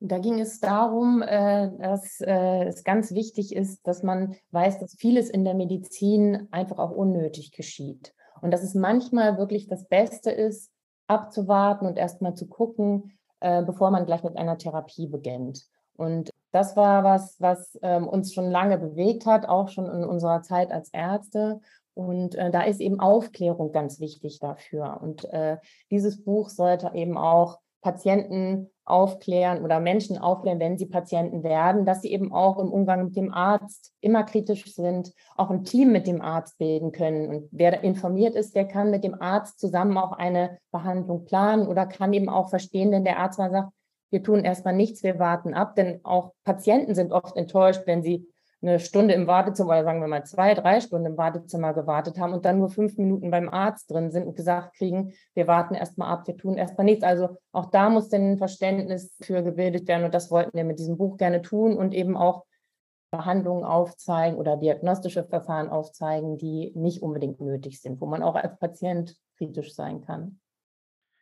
Da ging es darum, äh, dass äh, es ganz wichtig ist, dass man weiß, dass vieles in der Medizin einfach auch unnötig geschieht. Und dass es manchmal wirklich das Beste ist, abzuwarten und erstmal zu gucken, äh, bevor man gleich mit einer Therapie beginnt. Und das war was, was ähm, uns schon lange bewegt hat, auch schon in unserer Zeit als Ärzte. Und da ist eben Aufklärung ganz wichtig dafür. Und dieses Buch sollte eben auch Patienten aufklären oder Menschen aufklären, wenn sie Patienten werden, dass sie eben auch im Umgang mit dem Arzt immer kritisch sind, auch ein Team mit dem Arzt bilden können. Und wer informiert ist, der kann mit dem Arzt zusammen auch eine Behandlung planen oder kann eben auch verstehen, wenn der Arzt mal sagt, wir tun erstmal nichts, wir warten ab, denn auch Patienten sind oft enttäuscht, wenn sie eine Stunde im Wartezimmer oder sagen wir mal zwei, drei Stunden im Wartezimmer gewartet haben und dann nur fünf Minuten beim Arzt drin sind und gesagt kriegen, wir warten erstmal ab, wir tun erstmal nichts. Also auch da muss denn ein Verständnis für gebildet werden und das wollten wir mit diesem Buch gerne tun und eben auch Behandlungen aufzeigen oder diagnostische Verfahren aufzeigen, die nicht unbedingt nötig sind, wo man auch als Patient kritisch sein kann.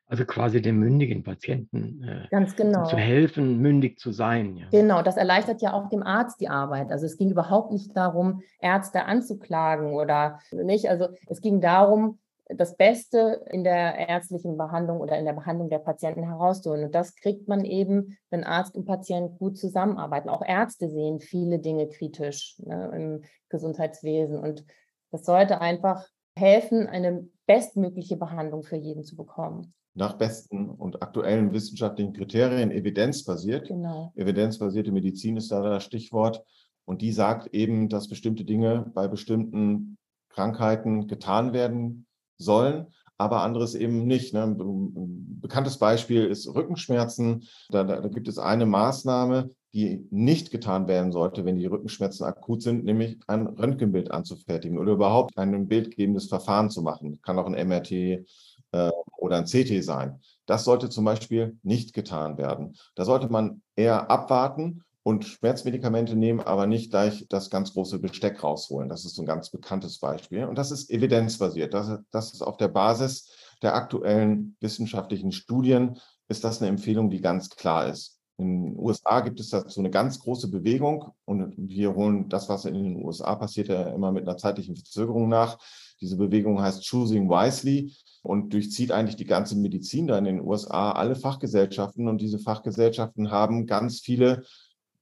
Also quasi dem mündigen Patienten äh, Ganz genau. zu helfen, mündig zu sein. Ja. Genau, das erleichtert ja auch dem Arzt die Arbeit. Also es ging überhaupt nicht darum, Ärzte anzuklagen oder nicht. Also es ging darum, das Beste in der ärztlichen Behandlung oder in der Behandlung der Patienten herauszuholen. Und das kriegt man eben, wenn Arzt und Patient gut zusammenarbeiten. Auch Ärzte sehen viele Dinge kritisch ne, im Gesundheitswesen. Und das sollte einfach helfen, eine bestmögliche Behandlung für jeden zu bekommen nach besten und aktuellen wissenschaftlichen Kriterien evidenzbasiert. Genau. Evidenzbasierte Medizin ist da das Stichwort. Und die sagt eben, dass bestimmte Dinge bei bestimmten Krankheiten getan werden sollen, aber anderes eben nicht. Ne? Ein bekanntes Beispiel ist Rückenschmerzen. Da, da, da gibt es eine Maßnahme, die nicht getan werden sollte, wenn die Rückenschmerzen akut sind, nämlich ein Röntgenbild anzufertigen oder überhaupt ein bildgebendes Verfahren zu machen. Kann auch ein MRT äh, oder ein CT sein. Das sollte zum Beispiel nicht getan werden. Da sollte man eher abwarten und Schmerzmedikamente nehmen, aber nicht gleich das ganz große Besteck rausholen. Das ist ein ganz bekanntes Beispiel. Und das ist evidenzbasiert. Das, das ist auf der Basis der aktuellen wissenschaftlichen Studien, ist das eine Empfehlung, die ganz klar ist. In den USA gibt es dazu eine ganz große Bewegung und wir holen das, was in den USA passiert, ja immer mit einer zeitlichen Verzögerung nach. Diese Bewegung heißt Choosing Wisely und durchzieht eigentlich die ganze Medizin da in den USA, alle Fachgesellschaften. Und diese Fachgesellschaften haben ganz viele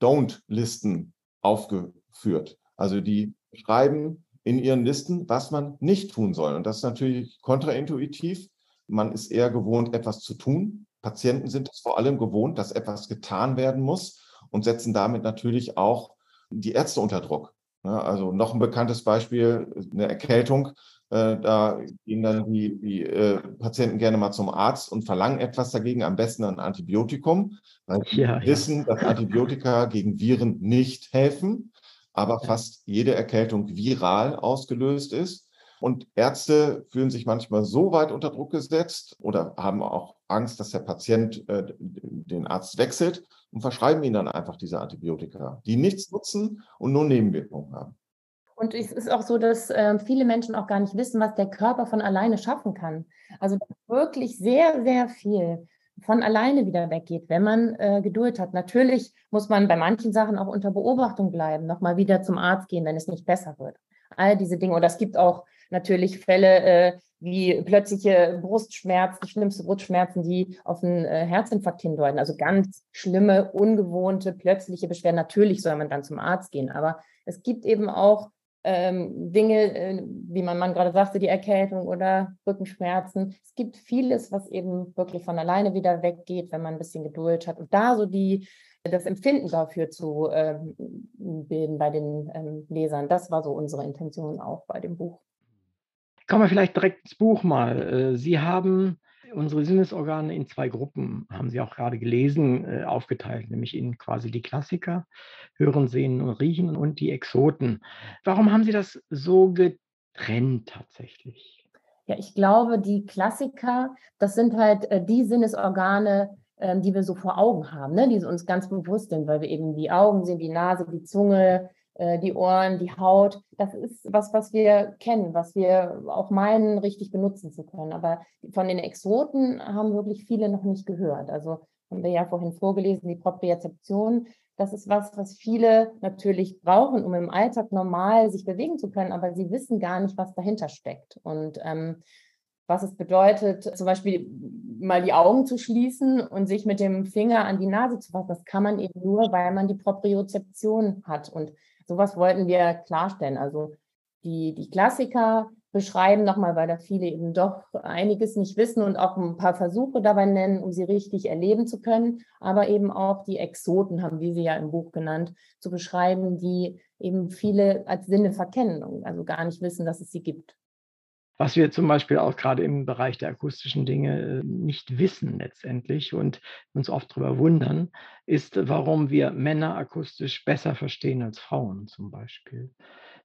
Don't-Listen aufgeführt. Also die schreiben in ihren Listen, was man nicht tun soll. Und das ist natürlich kontraintuitiv. Man ist eher gewohnt, etwas zu tun. Patienten sind es vor allem gewohnt, dass etwas getan werden muss und setzen damit natürlich auch die Ärzte unter Druck. Also noch ein bekanntes Beispiel, eine Erkältung. Äh, da gehen dann die, die äh, Patienten gerne mal zum Arzt und verlangen etwas dagegen, am besten ein Antibiotikum, weil sie ja, wissen, ja. dass Antibiotika gegen Viren nicht helfen, aber fast jede Erkältung viral ausgelöst ist. Und Ärzte fühlen sich manchmal so weit unter Druck gesetzt oder haben auch Angst, dass der Patient äh, den Arzt wechselt und verschreiben ihnen dann einfach diese Antibiotika, die nichts nutzen und nur Nebenwirkungen haben. Und es ist auch so, dass äh, viele Menschen auch gar nicht wissen, was der Körper von alleine schaffen kann. Also wirklich sehr, sehr viel von alleine wieder weggeht, wenn man äh, Geduld hat. Natürlich muss man bei manchen Sachen auch unter Beobachtung bleiben, nochmal wieder zum Arzt gehen, wenn es nicht besser wird. All diese Dinge. Oder es gibt auch natürlich Fälle äh, wie plötzliche Brustschmerzen, schlimmste Brustschmerzen, die auf einen äh, Herzinfarkt hindeuten. Also ganz schlimme, ungewohnte, plötzliche Beschwerden. Natürlich soll man dann zum Arzt gehen, aber es gibt eben auch ähm, Dinge, äh, wie mein Mann gerade sagte, die Erkältung oder Rückenschmerzen. Es gibt vieles, was eben wirklich von alleine wieder weggeht, wenn man ein bisschen Geduld hat. Und da so die das Empfinden dafür zu ähm, bilden bei den ähm, Lesern. Das war so unsere Intention auch bei dem Buch. Kommen wir vielleicht direkt ins Buch mal. Äh, Sie haben unsere Sinnesorgane in zwei Gruppen, haben Sie auch gerade gelesen, äh, aufgeteilt, nämlich in quasi die Klassiker, Hören, Sehen und Riechen und die Exoten. Warum haben Sie das so getrennt tatsächlich? Ja, ich glaube, die Klassiker, das sind halt äh, die Sinnesorgane, äh, die wir so vor Augen haben, ne? die uns ganz bewusst sind, weil wir eben die Augen sehen, die Nase, die Zunge, die Ohren, die Haut. Das ist was, was wir kennen, was wir auch meinen, richtig benutzen zu können. Aber von den Exoten haben wirklich viele noch nicht gehört. Also haben wir ja vorhin vorgelesen, die Propriozeption. Das ist was, was viele natürlich brauchen, um im Alltag normal sich bewegen zu können, aber sie wissen gar nicht, was dahinter steckt. Und ähm, was es bedeutet, zum Beispiel mal die Augen zu schließen und sich mit dem Finger an die Nase zu fassen. Das kann man eben nur, weil man die Propriozeption hat. Und sowas wollten wir klarstellen. Also die, die Klassiker beschreiben nochmal, weil da viele eben doch einiges nicht wissen und auch ein paar Versuche dabei nennen, um sie richtig erleben zu können, aber eben auch die Exoten, haben wir sie ja im Buch genannt, zu beschreiben, die eben viele als Sinne verkennen und also gar nicht wissen, dass es sie gibt. Was wir zum Beispiel auch gerade im Bereich der akustischen Dinge äh, nicht wissen letztendlich und uns oft darüber wundern, ist, warum wir Männer akustisch besser verstehen als Frauen zum Beispiel.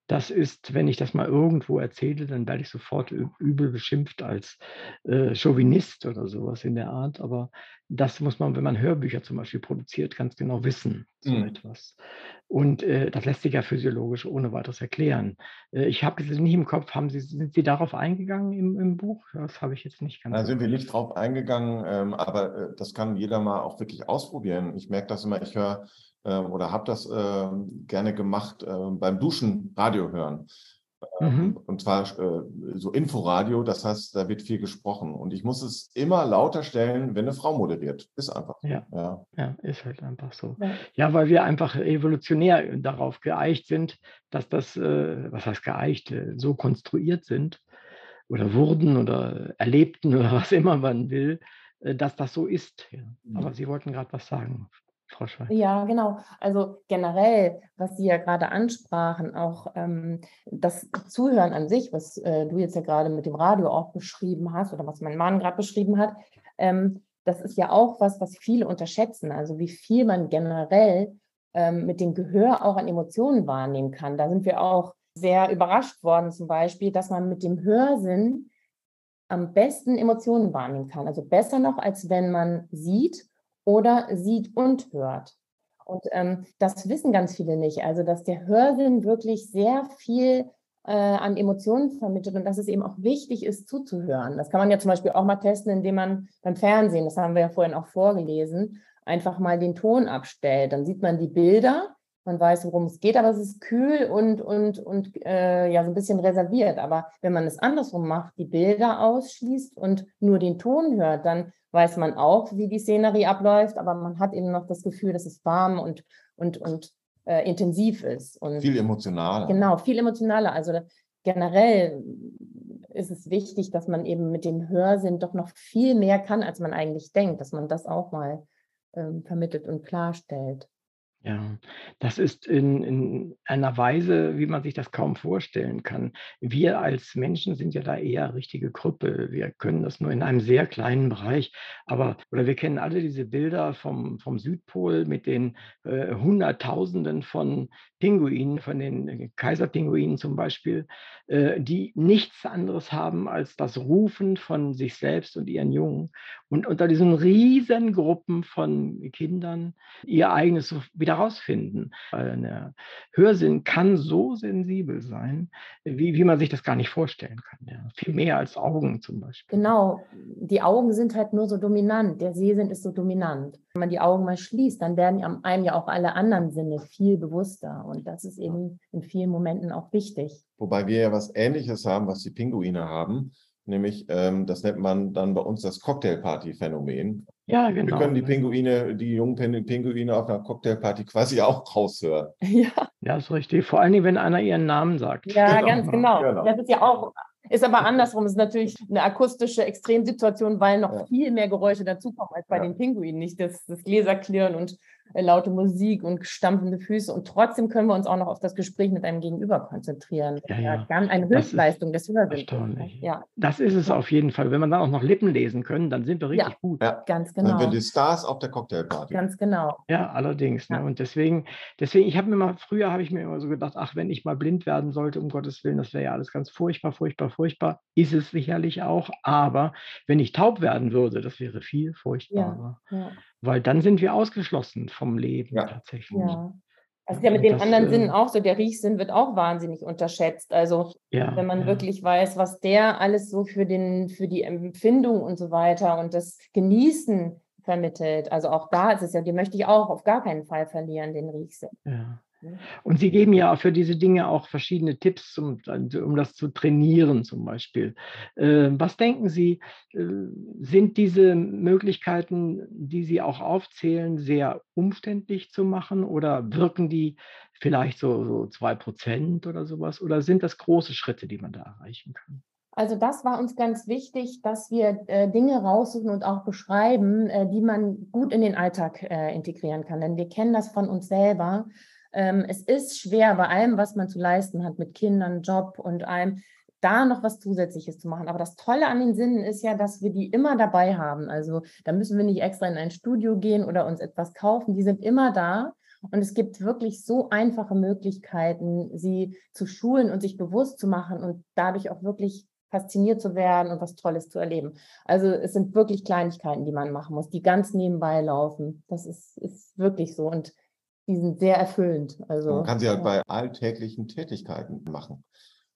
Das ist, wenn ich das mal irgendwo erzähle, dann werde ich sofort übel beschimpft als äh, Chauvinist oder sowas in der Art. Aber das muss man, wenn man Hörbücher zum Beispiel produziert, ganz genau wissen, so mhm. etwas. Und äh, das lässt sich ja physiologisch ohne weiteres erklären. Äh, ich habe es nicht im Kopf, haben Sie, sind Sie darauf eingegangen im, im Buch? Das habe ich jetzt nicht ganz. Da sind wir nicht drauf eingegangen, ähm, aber äh, das kann jeder mal auch wirklich ausprobieren. Ich merke das immer, ich höre oder habe das ähm, gerne gemacht ähm, beim Duschen Radio hören. Mhm. Und zwar äh, so Inforadio, das heißt, da wird viel gesprochen. Und ich muss es immer lauter stellen, wenn eine Frau moderiert. Ist einfach so. Ja, ja. ja ist halt einfach so. Ja. ja. weil wir einfach evolutionär darauf geeicht sind, dass das, äh, was heißt geeicht, äh, so konstruiert sind oder wurden oder erlebten oder was immer man will, dass das so ist. Ja. Mhm. Aber Sie wollten gerade was sagen. Frau Schweig. Ja, genau. Also generell, was Sie ja gerade ansprachen, auch ähm, das Zuhören an sich, was äh, du jetzt ja gerade mit dem Radio auch beschrieben hast oder was mein Mann gerade beschrieben hat, ähm, das ist ja auch was, was viele unterschätzen. Also wie viel man generell ähm, mit dem Gehör auch an Emotionen wahrnehmen kann. Da sind wir auch sehr überrascht worden, zum Beispiel, dass man mit dem Hörsinn am besten Emotionen wahrnehmen kann. Also besser noch, als wenn man sieht oder sieht und hört. Und ähm, das wissen ganz viele nicht. Also, dass der Hörsinn wirklich sehr viel äh, an Emotionen vermittelt und dass es eben auch wichtig ist, zuzuhören. Das kann man ja zum Beispiel auch mal testen, indem man beim Fernsehen, das haben wir ja vorhin auch vorgelesen, einfach mal den Ton abstellt. Dann sieht man die Bilder, man weiß, worum es geht, aber es ist kühl und, und, und äh, ja, so ein bisschen reserviert. Aber wenn man es andersrum macht, die Bilder ausschließt und nur den Ton hört, dann weiß man auch, wie die Szenerie abläuft, aber man hat eben noch das Gefühl, dass es warm und, und, und äh, intensiv ist. Und viel emotionaler. Genau, viel emotionaler. Also generell ist es wichtig, dass man eben mit dem Hörsinn doch noch viel mehr kann, als man eigentlich denkt, dass man das auch mal ähm, vermittelt und klarstellt. Ja, das ist in, in einer Weise, wie man sich das kaum vorstellen kann. Wir als Menschen sind ja da eher richtige Krüppel. Wir können das nur in einem sehr kleinen Bereich. Aber, oder wir kennen alle diese Bilder vom, vom Südpol mit den äh, Hunderttausenden von Pinguinen, von den Kaiserpinguinen zum Beispiel, äh, die nichts anderes haben als das Rufen von sich selbst und ihren Jungen. Und unter diesen riesen Gruppen von Kindern ihr eigenes wieder herausfinden. Ein Hörsinn kann so sensibel sein, wie, wie man sich das gar nicht vorstellen kann. Ja. Viel mehr als Augen zum Beispiel. Genau, die Augen sind halt nur so dominant, der Sehsinn ist so dominant. Wenn man die Augen mal schließt, dann werden einem ja auch alle anderen Sinne viel bewusster und das ist eben in vielen Momenten auch wichtig. Wobei wir ja was Ähnliches haben, was die Pinguine haben, nämlich ähm, das nennt man dann bei uns das Cocktailparty-Phänomen. Ja, genau. Wir können die Pinguine, die jungen Pinguine auf einer Cocktailparty quasi auch raushören. Ja. Ja, ist richtig. Vor allen Dingen, wenn einer ihren Namen sagt. Ja, genau. ganz genau. genau. Das ist ja auch, ist aber andersrum. Es ist natürlich eine akustische Extremsituation, weil noch ja. viel mehr Geräusche dazukommen als bei ja. den Pinguinen. Nicht das, das Gläserklirren und laute Musik und stampfende Füße und trotzdem können wir uns auch noch auf das Gespräch mit einem Gegenüber konzentrieren. Ja, ja. Ganz eine Höchstleistung des Hörsinns. Erstaunlich. Ja, Das ist es Ja. auf jeden Fall. Wenn wir dann auch noch Lippen lesen können, dann sind wir richtig Ja. gut. Ja, ganz dann genau. sind wir die Stars auf der Cocktailparty. Ganz genau. Ja, allerdings. Ne? Und deswegen, deswegen, ich habe mir mal, früher habe ich mir immer so gedacht, ach, wenn ich mal blind werden sollte, um Gottes Willen, das wäre ja alles ganz furchtbar, furchtbar, furchtbar. Ist es sicherlich auch. Aber wenn ich taub werden würde, das wäre viel furchtbarer. Ja. Weil dann sind wir ausgeschlossen vom Leben Ja. tatsächlich. Ja. Also ja mit den das, anderen äh, Sinnen auch so. Der Riechsinn wird auch wahnsinnig unterschätzt. Also Ja, wenn man ja. wirklich weiß, was der alles so für den, für die Empfindung und so weiter und das Genießen vermittelt. Also auch da ist es ja, den möchte ich auch auf gar keinen Fall verlieren, den Riechsinn. Ja. Und Sie geben ja für diese Dinge auch verschiedene Tipps, zum, um das zu trainieren zum Beispiel. Äh, was denken Sie, äh, sind diese Möglichkeiten, die Sie auch aufzählen, sehr umständlich zu machen oder wirken die vielleicht so, so 2% oder sowas? Oder sind das große Schritte, die man da erreichen kann? Also das war uns ganz wichtig, dass wir äh, Dinge raussuchen und auch beschreiben, äh, die man gut in den Alltag äh, integrieren kann. Denn wir kennen das von uns selber. Ähm, es ist schwer bei allem, was man zu leisten hat, mit Kindern, Job und allem, da noch was Zusätzliches zu machen. Aber das Tolle an den Sinnen ist ja, dass wir die immer dabei haben. Also da müssen wir nicht extra in ein Studio gehen oder uns etwas kaufen. Die sind immer da. Und es gibt wirklich so einfache Möglichkeiten, sie zu schulen und sich bewusst zu machen und dadurch auch wirklich fasziniert zu werden und was Tolles zu erleben. Also es sind wirklich Kleinigkeiten, die man machen muss, die ganz nebenbei laufen. Das ist, ist wirklich so und die sind sehr erfüllend. Also, Man kann sie halt ja. bei alltäglichen Tätigkeiten machen.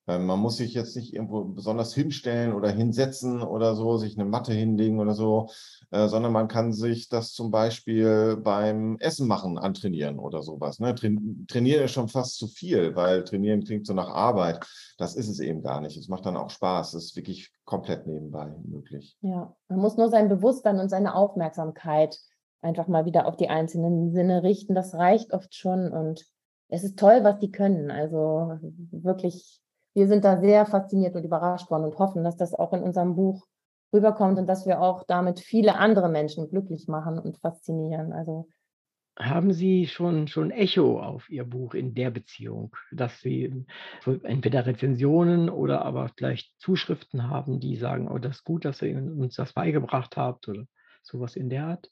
Ähm, Man muss sich jetzt nicht irgendwo besonders hinstellen oder hinsetzen oder so, sich eine Matte hinlegen oder so, äh, sondern man kann sich das zum Beispiel beim Essen machen antrainieren oder sowas. Ne? Train trainieren ist schon fast zu viel, weil trainieren klingt so nach Arbeit. Das ist es eben gar nicht. Es macht dann auch Spaß. Es ist wirklich komplett nebenbei möglich. Ja, man muss nur sein Bewusstsein und seine Aufmerksamkeit einfach mal wieder auf die einzelnen Sinne richten. Das reicht oft schon und es ist toll, was die können. Also wirklich, wir sind da sehr fasziniert und überrascht worden und hoffen, dass das auch in unserem Buch rüberkommt und dass wir auch damit viele andere Menschen glücklich machen und faszinieren. Also Haben Sie schon, schon Echo auf Ihr Buch in der Beziehung, dass Sie entweder Rezensionen oder aber vielleicht Zuschriften haben, die sagen, oh, das ist gut, dass ihr uns das beigebracht habt oder sowas in der Art?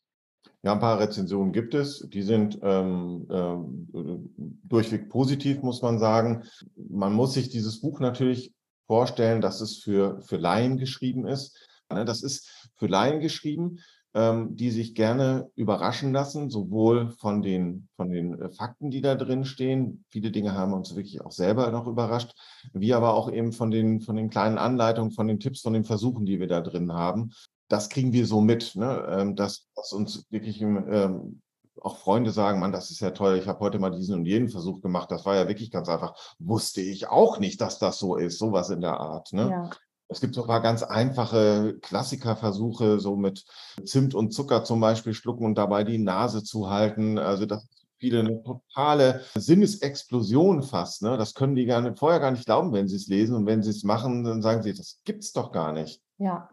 Ja, ein paar Rezensionen gibt es. Die sind ähm, ähm, durchweg positiv, muss man sagen. Man muss sich dieses Buch natürlich vorstellen, dass es für, für Laien geschrieben ist. Ne, Das ist für Laien geschrieben, ähm, die sich gerne überraschen lassen, sowohl von den, von den äh, Fakten, die da drin stehen. Viele Dinge haben uns wirklich auch selber noch überrascht, wie aber auch eben von den, von den kleinen Anleitungen, von den Tipps, von den Versuchen, die wir da drin haben das kriegen wir so mit, ne? ähm, dass, dass uns wirklich ähm, auch Freunde sagen, Mann, das ist ja toll, ich habe heute mal diesen und jenen Versuch gemacht, das war ja wirklich ganz einfach. Wusste ich auch nicht, dass das so ist, sowas in der Art. Ne? ja, Es gibt so ein paar ganz einfache Klassikerversuche, so mit Zimt und Zucker zum Beispiel schlucken und dabei die Nase zu halten. Also das ist viele eine totale Sinnesexplosion fast. Ne? Das können die gar nicht, vorher gar nicht glauben, wenn sie es lesen. Und wenn sie es machen, dann sagen sie, das gibt's doch gar nicht. ja.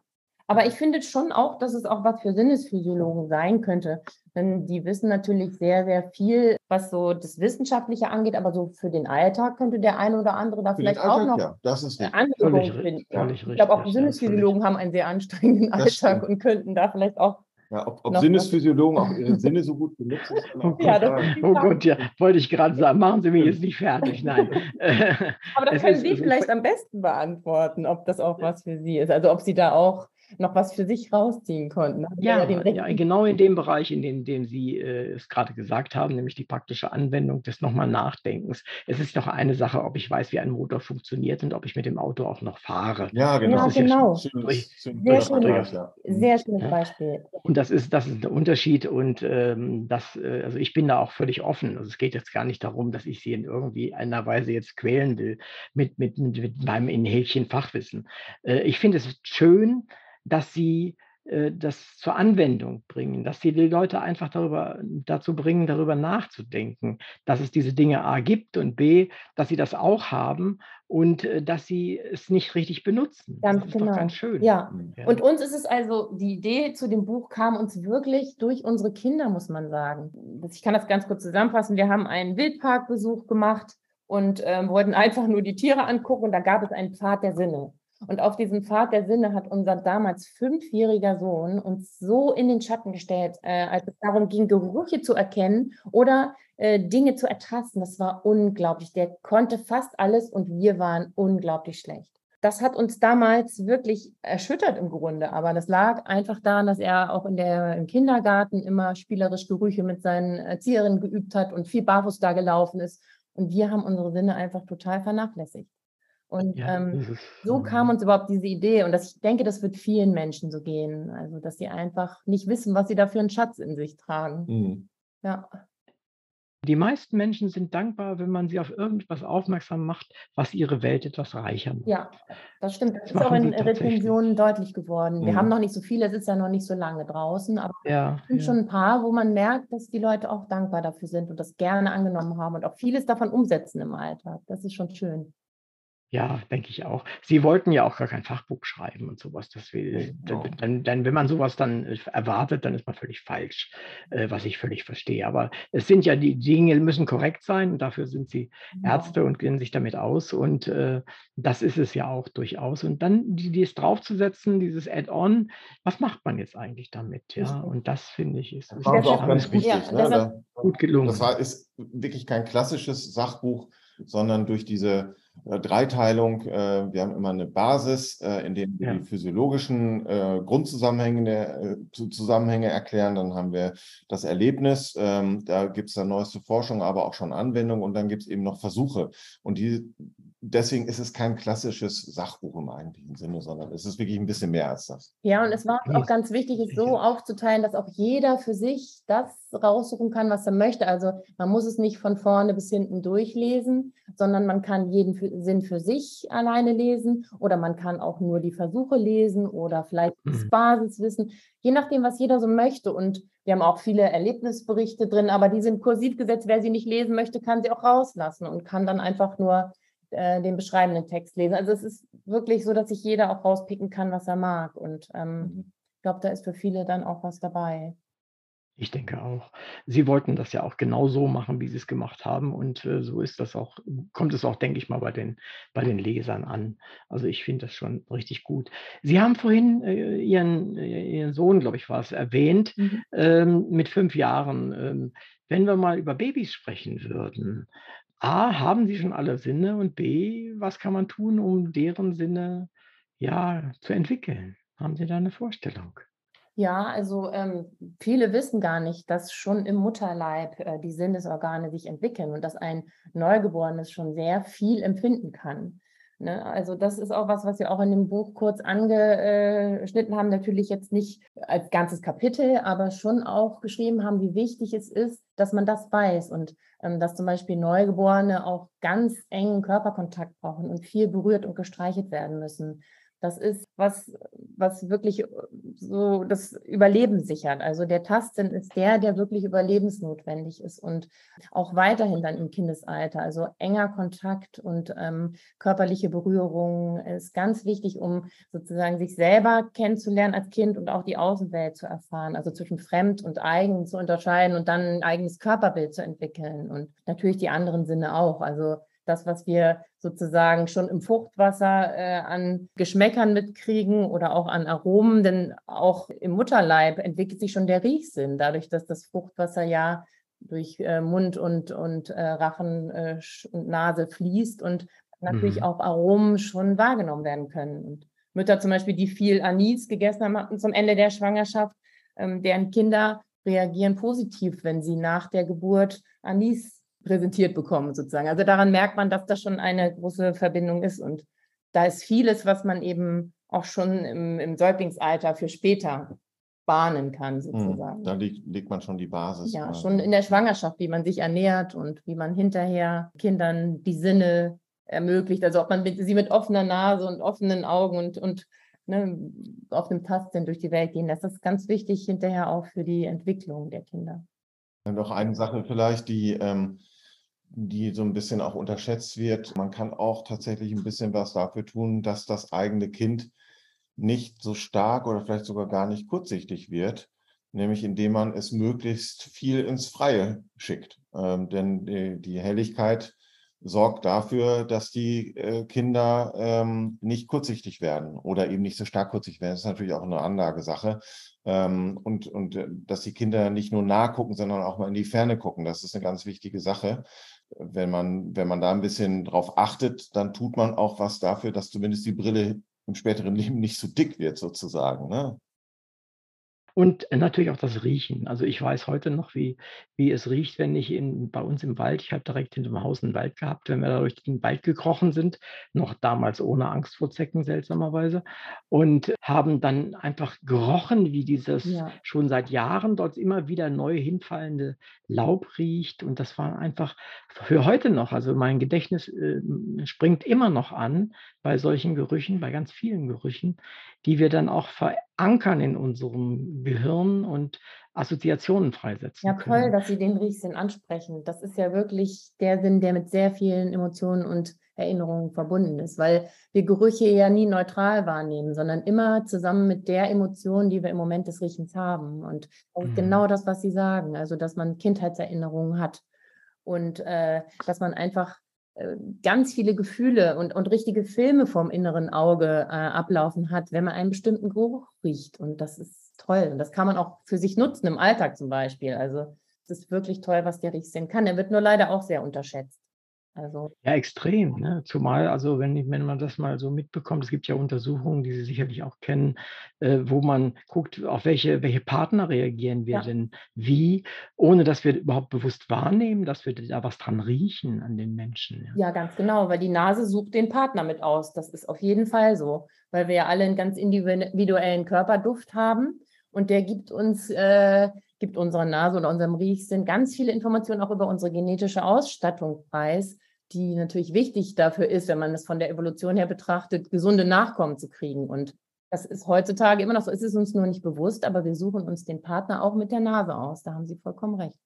Aber ich finde schon auch, dass es auch was für Sinnesphysiologen sein könnte. Denn die wissen natürlich sehr, sehr viel, was so das Wissenschaftliche angeht, aber so für den Alltag könnte der eine oder andere da Für den vielleicht auch Alltag, noch ja, das ist Völlig ri- finden. völlig ich glaube, auch ja, Sinnesphysiologen haben einen sehr anstrengenden Das Alltag stimmt. und könnten da vielleicht auch. Ja, ob, ob Sinnesphysiologen auch ihre Sinne so gut benutzen. ist eine Oh andere Ja, Oh. Gott, ja, wollte ich gerade sagen, machen Sie mich jetzt nicht fertig. Nein. Aber das Es können ist- Sie vielleicht am besten beantworten, ob das auch was für Sie ist. Also ob Sie da auch noch was für sich rausziehen konnten. Wir Ja, ja, genau in dem Bereich, in dem, dem Sie äh, es gerade gesagt haben, nämlich die praktische Anwendung des nochmal Nachdenkens. Es ist doch eine Sache, ob ich weiß, wie ein Motor funktioniert und ob ich mit dem Auto auch noch fahre. Ja, genau. Ja, Das ist ja genau. Schönes- Durch- schönes Sehr schön. Sehr schönes Ja. Beispiel. Und das ist, das ist der Unterschied und ähm, das, äh, also ich bin da auch völlig offen. Also es geht jetzt gar nicht darum, dass ich sie in irgendwie einer Weise jetzt quälen will mit, mit, mit, mit meinem in Häkchen Fachwissen. Äh, ich finde es schön, dass sie äh, das zur Anwendung bringen, dass sie die Leute einfach darüber, dazu bringen, darüber nachzudenken, dass es diese Dinge A gibt und B, dass sie das auch haben und äh, dass sie es nicht richtig benutzen. Ganz das ist genau. doch ganz schön. Ja. Mhm. Ja. Und uns ist es also, die Idee zu dem Buch kam uns wirklich durch unsere Kinder, muss man sagen. Ich kann das ganz kurz zusammenfassen. Wir haben einen Wildparkbesuch gemacht und ähm, wollten einfach nur die Tiere angucken und da gab es einen Pfad der Sinne. Und auf diesem Pfad der Sinne hat unser damals fünfjähriger Sohn uns so in den Schatten gestellt, äh, als es darum ging, Gerüche zu erkennen oder äh, Dinge zu ertasten. Das war unglaublich. Der konnte fast alles und wir waren unglaublich schlecht. Das hat uns damals wirklich erschüttert im Grunde, aber das lag einfach daran, dass er auch in der, im Kindergarten immer spielerisch Gerüche mit seinen Erzieherinnen geübt hat und viel barfuß da gelaufen ist. Und wir haben unsere Sinne einfach total vernachlässigt. Und Ja, ähm, ist, so kam uns überhaupt diese Idee. Und das, ich denke, das wird vielen Menschen so gehen. Also, dass sie einfach nicht wissen, was sie da für einen Schatz in sich tragen. Mhm. Ja, Die meisten Menschen sind dankbar, wenn man sie auf irgendwas aufmerksam macht, was ihre Welt etwas reicher macht. ja, das stimmt. Das Das ist auch in. Rezensionen deutlich geworden. Wir Mhm. haben noch nicht so viele, es ist ja noch nicht so lange draußen, aber Ja, es sind ja. schon ein paar, wo man merkt, dass die Leute auch dankbar dafür sind und das gerne angenommen haben und auch vieles davon umsetzen im Alltag. Das ist schon schön. Ja, denke ich auch. Sie wollten ja auch gar kein Fachbuch schreiben und sowas. Das will, Genau. dann, dann, wenn man sowas dann äh, erwartet, dann ist man völlig falsch, äh, was ich völlig verstehe. Aber es sind ja, die Dinge müssen korrekt sein und dafür sind sie Genau. Ärzte und kennen sich damit aus. Und äh, das ist es ja auch durchaus. Und dann die, dies draufzusetzen, dieses Add-on, was macht man jetzt eigentlich damit? Ja, und das finde ich ist, Das ist auch ganz gut, wichtig. Ja, ne? gut gelungen. Das war, ist wirklich kein klassisches Sachbuch, sondern durch diese äh, Dreiteilung, äh, wir haben immer eine Basis, äh, in der wir Ja. die physiologischen äh, Grundzusammenhänge äh, zu- Zusammenhänge erklären. Dann haben wir das Erlebnis, ähm, da gibt es dann neueste Forschung, aber auch schon Anwendung und dann gibt es eben noch Versuche. Und die, deswegen ist es kein klassisches Sachbuch im eigentlichen Sinne, sondern es ist wirklich ein bisschen mehr als das. Ja, und es war auch ganz wichtig, es so aufzuteilen, dass auch jeder für sich das raussuchen kann, was er möchte. Also man muss es nicht von vorne bis hinten durchlesen, sondern man kann jeden für, Sinn für sich alleine lesen oder man kann auch nur die Versuche lesen oder vielleicht das Mhm. Basiswissen, je nachdem, was jeder so möchte. Und wir haben auch viele Erlebnisberichte drin, aber die sind kursiv gesetzt. Wer sie nicht lesen möchte, kann sie auch rauslassen und kann dann einfach nur äh, den beschreibenden Text lesen. Also es ist wirklich so, dass sich jeder auch rauspicken kann, was er mag. Und ähm, ich glaube, da ist für viele dann auch was dabei. Ich denke auch. Sie wollten das ja auch genau so machen, wie Sie es gemacht haben. Und äh, so ist das auch, kommt es auch, denke ich mal, bei den, bei den Lesern an. Also ich finde das schon richtig gut. Sie haben vorhin äh, Ihren, äh, Ihren Sohn, glaube ich, war es, erwähnt, ähm, mit fünf Jahren. Ähm, wenn wir mal über Babys sprechen würden, A, haben sie schon alle Sinne und B, was kann man tun, um deren Sinne ja zu entwickeln? Haben Sie da eine Vorstellung? Ja, also ähm, viele wissen gar nicht, dass schon im Mutterleib äh, die Sinnesorgane sich entwickeln und dass ein Neugeborenes schon sehr viel empfinden kann. Ne? Also das ist auch was, was wir auch in dem Buch kurz angeschnitten haben. Natürlich jetzt nicht als ganzes Kapitel, aber schon auch geschrieben haben, wie wichtig es ist, dass man das weiß und ähm, dass zum Beispiel Neugeborene auch ganz engen Körperkontakt brauchen und viel berührt und gestreichelt werden müssen. Das ist was, was wirklich so das Überleben sichert. Also der Tastsinn ist der, der wirklich überlebensnotwendig ist und auch weiterhin dann im Kindesalter. Also enger Kontakt und ähm, körperliche Berührung ist ganz wichtig, um sozusagen sich selber kennenzulernen als Kind und auch die Außenwelt zu erfahren. Also zwischen fremd und eigen zu unterscheiden und dann ein eigenes Körperbild zu entwickeln und natürlich die anderen Sinne auch. Also das, was wir sozusagen schon im Fruchtwasser äh, an Geschmäckern mitkriegen oder auch an Aromen, denn auch im Mutterleib entwickelt sich schon der Riechsinn, dadurch, dass das Fruchtwasser ja durch äh, Mund und, und äh, Rachen äh, und Nase fließt und natürlich Mhm. auch Aromen schon wahrgenommen werden können. Und Mütter zum Beispiel, die viel Anis gegessen haben hatten zum Ende der Schwangerschaft, ähm, deren Kinder reagieren positiv, wenn sie nach der Geburt Anis präsentiert bekommen, sozusagen. Also daran merkt man, dass das schon eine große Verbindung ist. Und da ist vieles, was man eben auch schon im, im Säuglingsalter für später bahnen kann, Hm, sozusagen. Da liegt, legt man schon die Basis. Ja, äh, schon in der Schwangerschaft, wie man sich ernährt und wie man hinterher Kindern die Sinne ermöglicht. Also ob man mit, sie mit offener Nase und offenen Augen und, und ne, auf dem Tastsinn durch die Welt gehen. Das ist ganz wichtig hinterher auch für die Entwicklung der Kinder. Noch eine Sache vielleicht, die, ähm, die so ein bisschen auch unterschätzt wird. Man kann auch tatsächlich ein bisschen was dafür tun, dass das eigene Kind nicht so stark oder vielleicht sogar gar nicht kurzsichtig wird, nämlich indem man es möglichst viel ins Freie schickt. Ähm, denn die, die, Helligkeit sorgt dafür, dass die äh, Kinder ähm, nicht kurzsichtig werden oder eben nicht so stark kurzsichtig werden. Das ist natürlich auch eine Anlagesache. Ähm, und, und äh, dass die Kinder nicht nur nah gucken, sondern auch mal in die Ferne gucken. Das ist eine ganz wichtige Sache. Wenn man, wenn man da ein bisschen drauf achtet, dann tut man auch was dafür, dass zumindest die Brille im späteren Leben nicht so dick wird, sozusagen. Ne? Und natürlich auch das Riechen. Also ich weiß heute noch, wie, wie es riecht, wenn ich in, bei uns im Wald, ich habe direkt hinter dem Haus einen Wald gehabt, wenn wir da durch den Wald gekrochen sind, noch damals ohne Angst vor Zecken seltsamerweise, und haben dann einfach gerochen, wie dieses ja. schon seit Jahren dort immer wieder neu hinfallende Laub riecht. Und das war einfach für heute noch, also mein Gedächtnis äh, springt immer noch an bei solchen Gerüchen, bei ganz vielen Gerüchen, die wir dann auch verankern in unserem Gehirn und Assoziationen freisetzen. Ja, toll, können. dass Sie den Riechsinn ansprechen. Das ist ja wirklich der Sinn, der mit sehr vielen Emotionen und Erinnerungen verbunden ist, weil wir Gerüche ja nie neutral wahrnehmen, sondern immer zusammen mit der Emotion, die wir im Moment des Riechens haben. Und das ist mhm. genau das, was Sie sagen, also dass man Kindheitserinnerungen hat und äh, dass man einfach ganz viele Gefühle und, und richtige Filme vom inneren Auge äh, ablaufen hat, wenn man einen bestimmten Geruch riecht. Und das ist toll. Und das kann man auch für sich nutzen, im Alltag zum Beispiel. Also es ist wirklich toll, was der Riechsinn kann. Der wird nur leider auch sehr unterschätzt. Also ja, extrem. Ne? Zumal, also wenn, wenn man das mal so mitbekommt, es gibt ja Untersuchungen, die Sie sicherlich auch kennen, äh, wo man guckt, auf welche, welche Partner reagieren wir ja. denn wie, ohne dass wir überhaupt bewusst wahrnehmen, dass wir da was dran riechen an den Menschen. Ja. ja, ganz genau, weil die Nase sucht den Partner mit aus. Das ist auf jeden Fall so, weil wir ja alle einen ganz individuellen Körperduft haben und der gibt uns äh, gibt unserer Nase oder unserem Riechsinn ganz viele Informationen auch über unsere genetische Ausstattung preis die natürlich wichtig dafür ist, wenn man es von der Evolution her betrachtet, gesunde Nachkommen zu kriegen. Und das ist heutzutage immer noch so, es ist uns nur nicht bewusst, aber wir suchen uns den Partner auch mit der Nase aus. Da haben Sie vollkommen recht.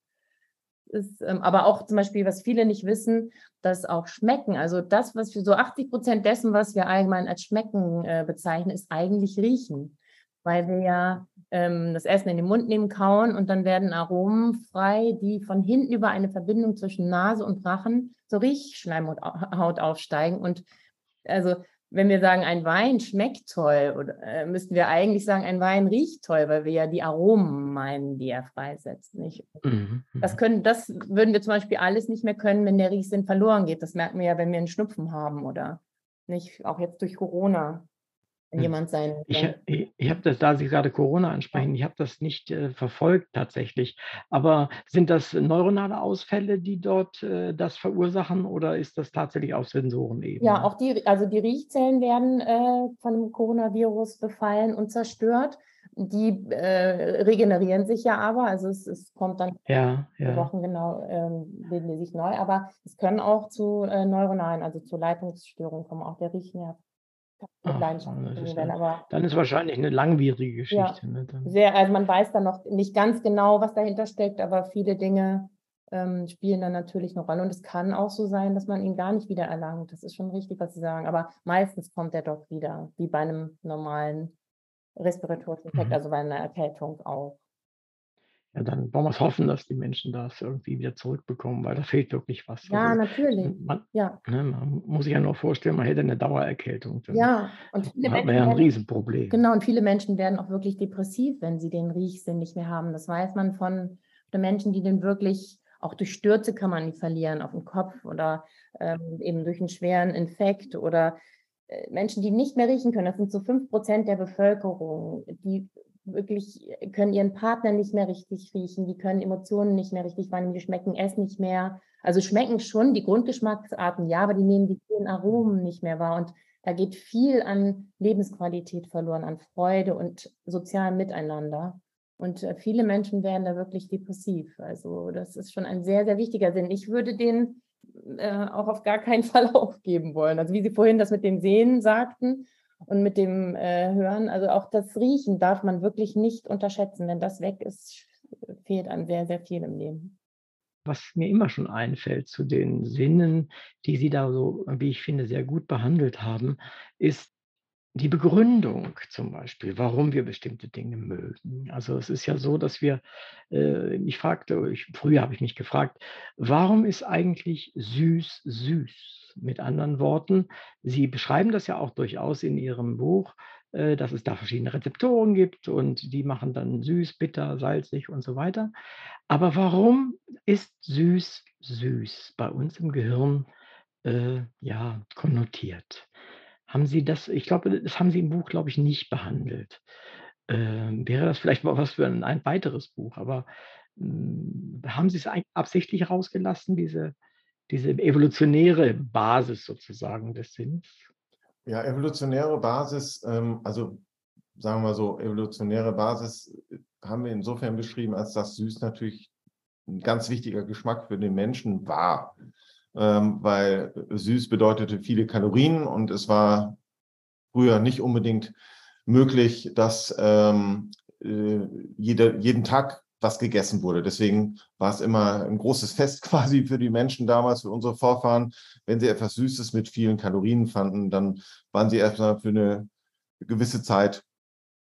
Ist, ähm, aber auch zum Beispiel, was viele nicht wissen, dass auch Schmecken, also das, was wir so 80 Prozent dessen, was wir allgemein als Schmecken äh, bezeichnen, ist eigentlich Riechen weil wir ja ähm, das Essen in den Mund nehmen, kauen und dann werden Aromen frei, die von hinten über eine Verbindung zwischen Nase und Rachen zur Riechschleimhaut aufsteigen. Und also wenn wir sagen, ein Wein schmeckt toll, oder, äh, müssten wir eigentlich sagen, ein Wein riecht toll, weil wir ja die Aromen meinen, die er freisetzt. Nicht? Mhm. Das, mhm. können, das würden wir zum Beispiel alles nicht mehr können, wenn der Riechsinn verloren geht. Das merken wir ja, wenn wir einen Schnupfen haben oder nicht, auch jetzt durch Corona wenn hm. jemand sein. Ich, ich, habe das, da Sie gerade Corona ansprechen, ich habe das nicht äh, verfolgt tatsächlich. Aber sind das neuronale Ausfälle, die dort äh, das verursachen oder ist das tatsächlich auf Sensorenebene? Ja, auch die, also die Riechzellen werden äh, von dem Coronavirus befallen und zerstört. Die äh, regenerieren sich ja aber, also es, es kommt dann ja, ja. Wochen genau, ähm, bilden die sich neu, aber es können auch zu äh, neuronalen, also zu Leitungsstörungen kommen, auch der Riechnerv mit Leidenschaft ist werden. Aber dann ist wahrscheinlich eine langwierige Geschichte. Ja, ne? Sehr, also man weiß dann noch nicht ganz genau, was dahinter steckt, aber viele Dinge ähm, spielen dann natürlich eine Rolle. Und es kann auch so sein, dass man ihn gar nicht wieder erlangt. Das ist schon richtig, was Sie sagen. Aber meistens kommt er doch wieder, wie bei einem normalen respiratorischen Infekt, mhm. also bei einer Erkältung auch ja, dann wollen wir es hoffen, dass die Menschen das irgendwie wieder zurückbekommen, weil da fehlt wirklich was. Ja, also, natürlich. Man, ja. Ne, man muss sich ja nur vorstellen, man hätte eine Dauererkältung. Dann ja, und viele hat man ja ein Riesenproblem. Genau, und viele Menschen werden auch wirklich depressiv, wenn sie den Riechsinn nicht mehr haben. Das weiß man von, von Menschen, die den wirklich auch durch Stürze kann man die verlieren auf dem Kopf oder ähm, eben durch einen schweren Infekt oder äh, Menschen, die nicht mehr riechen können. Das sind so fünf Prozent der Bevölkerung, die wirklich können ihren Partner nicht mehr richtig riechen, die können Emotionen nicht mehr richtig wahrnehmen, die schmecken es nicht mehr. Also schmecken schon die Grundgeschmacksarten, ja, aber die nehmen die vielen Aromen nicht mehr wahr. Und da geht viel an Lebensqualität verloren, an Freude und sozialem Miteinander. Und äh, viele Menschen werden da wirklich depressiv. Also das ist schon ein sehr, sehr wichtiger Sinn. Ich würde den äh, auch auf gar keinen Fall aufgeben wollen. Also wie Sie vorhin das mit den Sehnen sagten, und mit dem äh, Hören. Also auch das Riechen darf man wirklich nicht unterschätzen. Wenn das weg ist, fehlt einem sehr, sehr viel im Leben. Was mir immer schon einfällt zu den Sinnen, die Sie da so, wie ich finde, sehr gut behandelt haben, ist die Begründung zum Beispiel, warum wir bestimmte Dinge mögen. Also es ist ja so, dass wir, äh, ich fragte, ich, früher habe ich mich gefragt, warum ist eigentlich süß süß? Mit anderen Worten, Sie beschreiben das ja auch durchaus in Ihrem Buch, äh, dass es da verschiedene Rezeptoren gibt und die machen dann süß, bitter, salzig und so weiter. Aber warum ist süß süß bei uns im Gehirn äh, ja konnotiert? Haben Sie das ich glaube, das haben Sie im Buch, glaube ich, nicht behandelt. Ähm, wäre das vielleicht mal was für ein ein weiteres Buch, aber, hm, haben Sie es absichtlich rausgelassen, diese diese evolutionäre Basis sozusagen des Sinns? Ja, evolutionäre Basis, ähm, also sagen wir so, evolutionäre Basis äh, haben wir insofern beschrieben, als dass süß natürlich ein ganz wichtiger Geschmack für den Menschen war ähm, weil süß bedeutete viele Kalorien und es war früher nicht unbedingt möglich, dass ähm, äh, jede, jeden Tag was gegessen wurde. Deswegen war es immer ein großes Fest quasi für die Menschen damals, für unsere Vorfahren. Wenn sie etwas Süßes mit vielen Kalorien fanden, dann waren sie erstmal für eine gewisse Zeit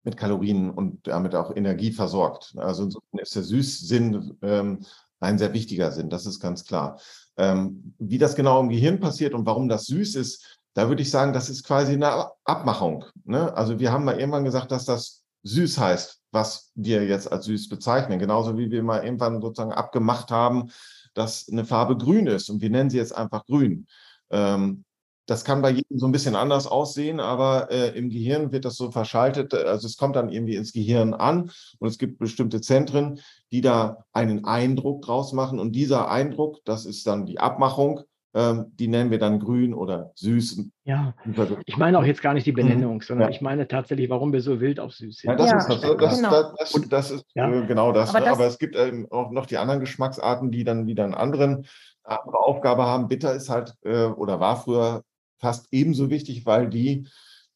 mit Kalorien und damit auch Energie versorgt. Also ist der Süßsinn ähm, ein sehr wichtiger Sinn, das ist ganz klar. Ähm, wie das genau im Gehirn passiert und warum das süß ist, da würde ich sagen, das ist quasi eine Abmachung. Ne? Also wir haben mal irgendwann gesagt, dass das süß heißt, was wir jetzt als süß bezeichnen. Genauso wie wir mal irgendwann sozusagen abgemacht haben, dass eine Farbe grün ist und wir nennen sie jetzt einfach grün. Ähm, das kann bei jedem so ein bisschen anders aussehen, aber äh, im Gehirn wird das so verschaltet. Also es kommt dann irgendwie ins Gehirn an und es gibt bestimmte Zentren, die da einen Eindruck draus machen. Und dieser Eindruck, das ist dann die Abmachung, ähm, die nennen wir dann grün oder süß. Ja, ich meine auch jetzt gar nicht die Benennung, mhm. sondern ja. ich meine tatsächlich, warum wir so wild auf süß sind. Ja, das, ja, ist, das, das, genau. das, das ist ja. äh, genau das. Aber, ne? Aber es gibt ähm, auch noch die anderen Geschmacksarten, die dann wieder einen anderen äh, Aufgabe haben. Bitter ist halt äh, oder war früher fast ebenso wichtig, weil die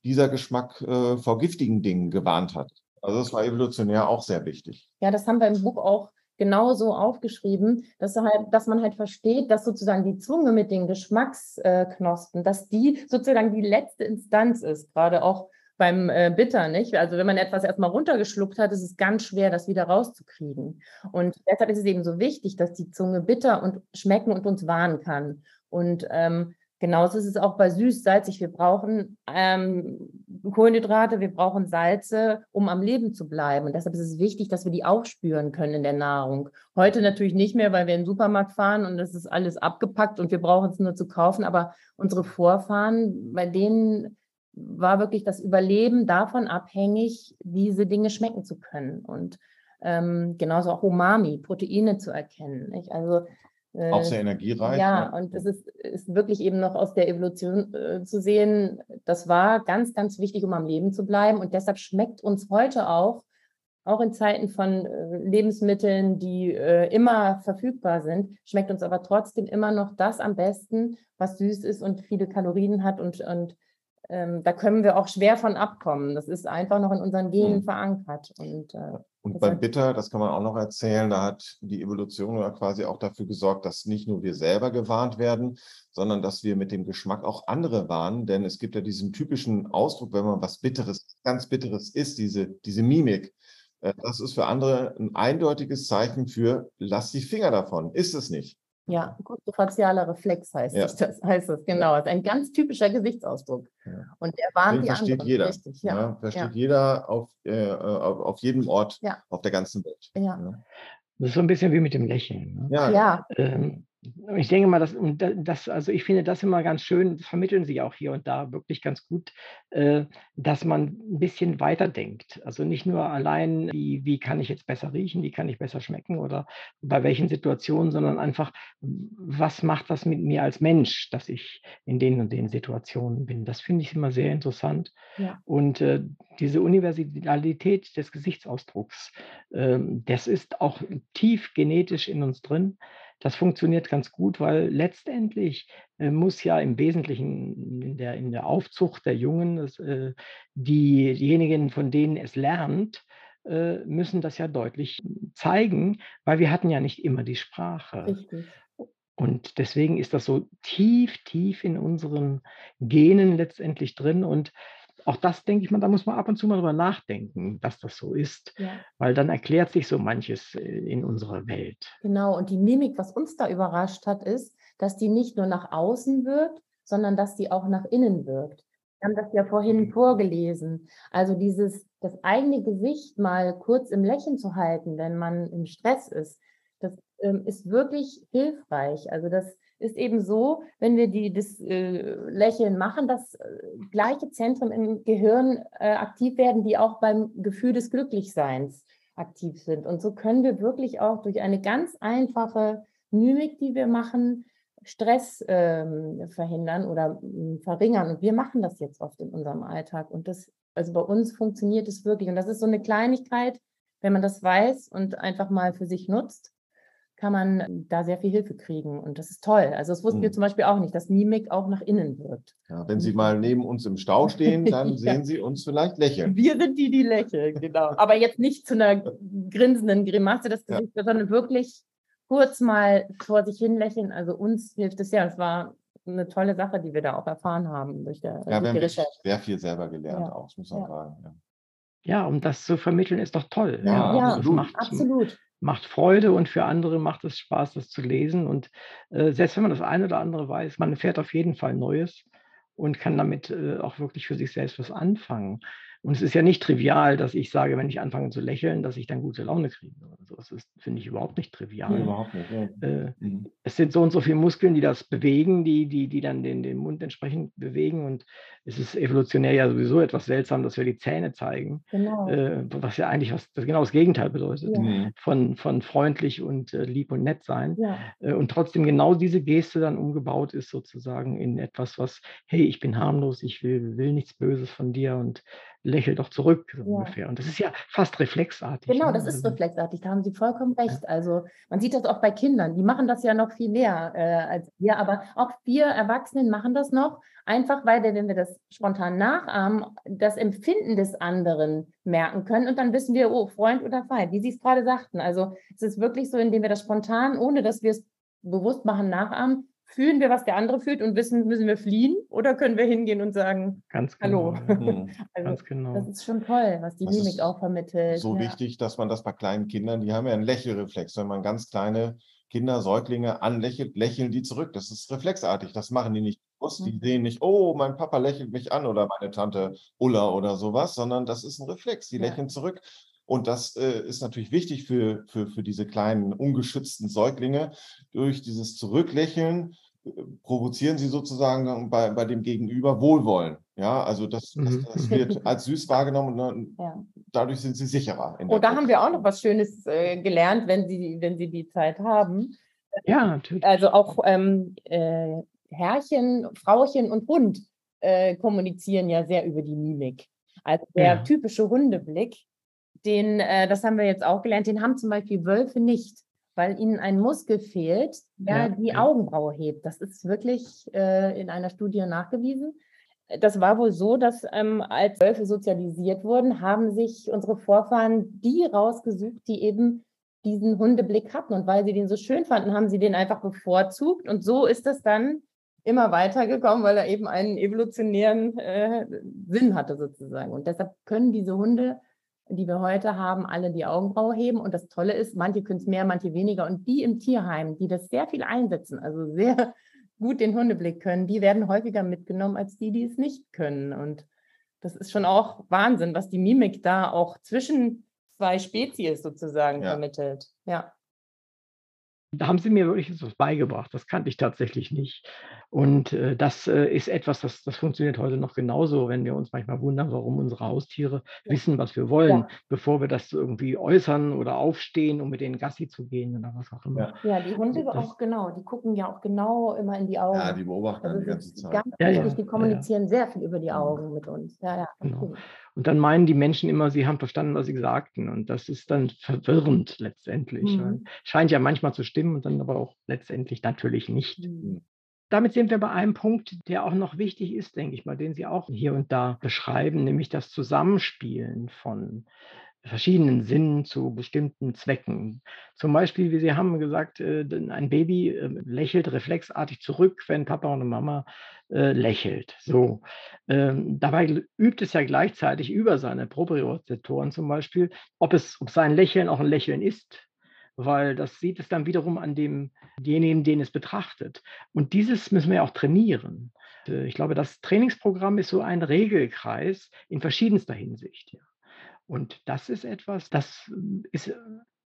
dieser Geschmack äh, vor giftigen Dingen gewarnt hat. Also das war evolutionär auch sehr wichtig. Ja, das haben wir im Buch auch genauso aufgeschrieben, dass, halt, dass man halt versteht, dass sozusagen die Zunge mit den Geschmacksknospen, dass die sozusagen die letzte Instanz ist, gerade auch beim äh, Bitter, nicht? Also wenn man etwas erstmal runtergeschluckt hat, ist es ganz schwer, das wieder rauszukriegen. Und deshalb ist es eben so wichtig, dass die Zunge bitter und schmecken und uns warnen kann. Und ähm, Genauso ist es auch bei süß, salzig. Wir brauchen ähm, Kohlenhydrate, wir brauchen Salze, um am Leben zu bleiben. Und deshalb ist es wichtig, dass wir die auch spüren können in der Nahrung. Heute natürlich nicht mehr, weil wir in den Supermarkt fahren und es ist alles abgepackt und wir brauchen es nur zu kaufen. Aber unsere Vorfahren, bei denen war wirklich das Überleben davon abhängig, diese Dinge schmecken zu können. Und ähm, genauso auch Umami, Proteine zu erkennen. Nicht? Also auch sehr äh, energiereich. Ja, ne? und das ist, ist wirklich eben noch aus der Evolution äh, zu sehen. Das war ganz, ganz wichtig, um am Leben zu bleiben. Und deshalb schmeckt uns heute auch, auch in Zeiten von äh, Lebensmitteln, die äh, immer verfügbar sind, schmeckt uns aber trotzdem immer noch das am besten, was süß ist und viele Kalorien hat. Und, und ähm, da können wir auch schwer von abkommen. Das ist einfach noch in unseren Genen mhm. verankert. Und äh, und beim Bitter, das kann man auch noch erzählen, da hat die Evolution ja quasi auch dafür gesorgt, dass nicht nur wir selber gewarnt werden, sondern dass wir mit dem Geschmack auch andere warnen. Denn es gibt ja diesen typischen Ausdruck, wenn man was Bitteres, ganz Bitteres isst, diese, diese Mimik. Äh, das ist für andere ein eindeutiges Zeichen für, lass die Finger davon, ist es nicht. Ja, facialer Reflex heißt, ja. das, heißt das, genau. Das ist ein ganz typischer Gesichtsausdruck. Ja. Und der warnt Den die versteht anderen. jeder. Richtig, ja. ja versteht jeder auf, äh, auf, auf jedem Ort auf der ganzen Welt. Ja. Das ist so ein bisschen wie mit dem Lächeln. Ne? Ja. Ähm, ich denke mal, dass, das, also ich finde das immer ganz schön, das vermitteln Sie auch hier und da wirklich ganz gut, äh, dass man ein bisschen weiterdenkt. Also nicht nur allein, wie, wie kann ich jetzt besser riechen, wie kann ich besser schmecken oder bei welchen Situationen, sondern einfach, was macht das mit mir als Mensch, dass ich in den und den Situationen bin. Das finde ich immer sehr interessant. Ja. Und äh, diese Universalität des Gesichtsausdrucks, äh, das ist auch tief genetisch in uns drin das funktioniert ganz gut, weil letztendlich äh, muss ja im Wesentlichen in der, in der Aufzucht der Jungen das, äh, die, diejenigen, von denen es lernt, äh, müssen das ja deutlich zeigen, weil wir hatten ja nicht immer die Sprache. Richtig. Und deswegen ist das so tief, tief in unseren Genen letztendlich drin. Und auch das denke ich mal, da muss man ab und zu mal drüber nachdenken, dass das so ist, Ja. weil dann erklärt sich so manches äh, in unserer Welt. Genau, und die Mimik, was uns da überrascht hat, ist, dass die nicht nur nach außen wirkt, sondern dass die auch nach innen wirkt. Wir haben das ja vorhin vorgelesen. Also dieses, das eigene Gesicht mal kurz im Lächeln zu halten, wenn man im Stress ist, das ähm, ist wirklich hilfreich. Also das ist eben so, wenn wir die, das äh, Lächeln machen, dass äh, gleiche Zentren im Gehirn äh, aktiv werden, die auch beim Gefühl des Glücklichseins aktiv sind. Und so können wir wirklich auch durch eine ganz einfache Mimik, die wir machen, Stress ähm, verhindern oder ähm, verringern. Und wir machen das jetzt oft in unserem Alltag. Und das, also bei uns funktioniert es wirklich. Und das ist so eine Kleinigkeit, wenn man das weiß und einfach mal für sich nutzt, kann man da sehr viel Hilfe kriegen. Und das ist toll. Also das wussten wir Mhm. zum Beispiel auch nicht, dass Mimik auch nach innen wirkt. Ja, wenn Sie mal neben uns im Stau stehen, dann Ja. sehen Sie uns vielleicht lächeln. Wir sind die, die lächeln, genau. Aber jetzt nicht zu einer grinsenden Grimasse das Ja. Gesicht, sondern wirklich kurz mal vor sich hin lächeln. Also uns hilft es ja. Es war eine tolle Sache, die wir da auch erfahren haben durch, der, Ja, durch wir haben die Recherche. sehr viel selber gelernt Ja. auch, das muss man Ja. sagen. Ja. Ja, und das zu vermitteln ist doch toll. Ja, Ja, das absolut. Absolut. Macht Freude und für andere macht es Spaß, das zu lesen. Und äh, selbst wenn man das eine oder andere weiß, man erfährt auf jeden Fall Neues und kann damit äh, auch wirklich für sich selbst was anfangen. Und es ist ja nicht trivial, dass ich sage, wenn ich anfange zu lächeln, dass ich dann gute Laune kriege. oder so. Das ist, finde ich, überhaupt nicht Nee, trivial. überhaupt nicht. Ja. Äh, Mhm. es sind so und so viele Muskeln, die das bewegen, die, die, die dann den, den Mund entsprechend bewegen. Und es ist evolutionär ja sowieso etwas seltsam, dass wir die Zähne zeigen, Genau. äh, was ja eigentlich was, das genau das Gegenteil bedeutet Ja. Mhm. von, von freundlich und äh, lieb und nett sein. Ja, Äh, und trotzdem genau diese Geste dann umgebaut ist sozusagen in etwas, was, hey, ich bin harmlos, ich will, will nichts Böses von dir und lächel doch zurück, so Ja. ungefähr. Und das ist ja fast reflexartig. genau, ne? das ist Also- reflexartig. Da haben Sie vollkommen recht. Also man sieht das auch bei Kindern. Die machen das ja noch viel mehr äh, als wir. Aber auch wir Erwachsenen machen das noch. Einfach weil wir, wenn wir das spontan nachahmen, das Empfinden des anderen merken können. Und dann wissen wir, oh, Freund oder Feind, wie Sie es gerade sagten. Also es ist wirklich so, indem wir das spontan, ohne dass wir es bewusst machen, nachahmen, fühlen wir, was der andere fühlt und wissen, müssen wir fliehen oder können wir hingehen und sagen, Ganz Hallo. genau. Ja. Mhm. also Ganz genau. das ist schon toll, was die Das Mimik auch vermittelt. So ja. wichtig, dass man das bei kleinen Kindern, die haben ja einen Lächelreflex. Wenn man ganz kleine Kinder, Säuglinge anlächelt, lächeln die zurück. Das ist reflexartig. Das machen die nicht bewusst. Die Mhm. sehen nicht, oh, mein Papa lächelt mich an oder meine Tante Ulla oder sowas, sondern das ist ein Reflex. Die Ja. lächeln zurück. Und das äh, ist natürlich wichtig für, für, für diese kleinen ungeschützten Säuglinge. Durch dieses Zurücklächeln äh, provozieren sie sozusagen bei, bei dem Gegenüber Wohlwollen. Ja, also das, das, Mhm. das wird als süß wahrgenommen und Ja. dadurch sind sie sicherer. Oh, da haben wir auch noch was Schönes äh, gelernt, wenn Sie, wenn Sie die Zeit haben. Ja, natürlich. Also auch ähm, äh, Herrchen, Frauchen und Hund äh, kommunizieren ja sehr über die Mimik. Also der Ja. typische Hundeblick, den, äh, das haben wir jetzt auch gelernt, den haben zum Beispiel Wölfe nicht, weil ihnen ein Muskel fehlt, der Ja, die ja. Augenbraue hebt. Das ist wirklich äh, in einer Studie nachgewiesen. Das war wohl so, dass ähm, als Wölfe sozialisiert wurden, haben sich unsere Vorfahren die rausgesucht, die eben diesen Hundeblick hatten. Und weil sie den so schön fanden, haben sie den einfach bevorzugt. Und so ist das dann immer weitergekommen, weil er eben einen evolutionären äh, Sinn hatte sozusagen. Und deshalb können diese Hunde, die wir heute haben, alle die Augenbraue heben. Und das Tolle ist, manche können es mehr, manche weniger. Und die im Tierheim, die das sehr viel einsetzen, also sehr gut den Hundeblick können, die werden häufiger mitgenommen als die, die es nicht können. Und das ist schon auch Wahnsinn, was die Mimik da auch zwischen zwei Spezies sozusagen Ja. vermittelt. Ja. Da haben sie mir wirklich etwas beigebracht. Das kannte ich tatsächlich nicht. Und äh, das äh, ist etwas, das, das funktioniert heute noch genauso, wenn wir uns manchmal wundern, warum unsere Haustiere Ja. wissen, was wir wollen, Ja. bevor wir das irgendwie äußern oder aufstehen, um mit denen Gassi zu gehen oder was auch immer. Ja. Ja, die Hunde Das- auch genau, die gucken ja auch genau immer in die Augen. Ja, die beobachten Also die ganze Zeit. ganz Ja, ja, wichtig, die kommunizieren sehr viel über die Mhm. Augen mit uns. Ja, ja. Genau. Und dann meinen die Menschen immer, sie haben verstanden, was sie sagten. Und das ist dann verwirrend letztendlich. Mhm. Scheint ja manchmal zu stimmen und dann aber auch letztendlich natürlich nicht. Mhm. Damit sind wir bei einem Punkt, der auch noch wichtig ist, denke ich mal, den Sie auch hier und da beschreiben, nämlich das Zusammenspielen von verschiedenen Sinnen zu bestimmten Zwecken. Zum Beispiel, wie Sie haben gesagt, äh, ein Baby äh, lächelt reflexartig zurück, wenn Papa und Mama äh, lächelt. So. Ähm, dabei übt es ja gleichzeitig über seine Propriozeptoren zum Beispiel, ob, es, ob sein Lächeln auch ein Lächeln ist, weil das sieht es dann wiederum an demjenigen, den es betrachtet. Und dieses müssen wir auch trainieren. Ich glaube, das Trainingsprogramm ist so ein Regelkreis in verschiedenster Hinsicht. Ja. Und das ist etwas, das ist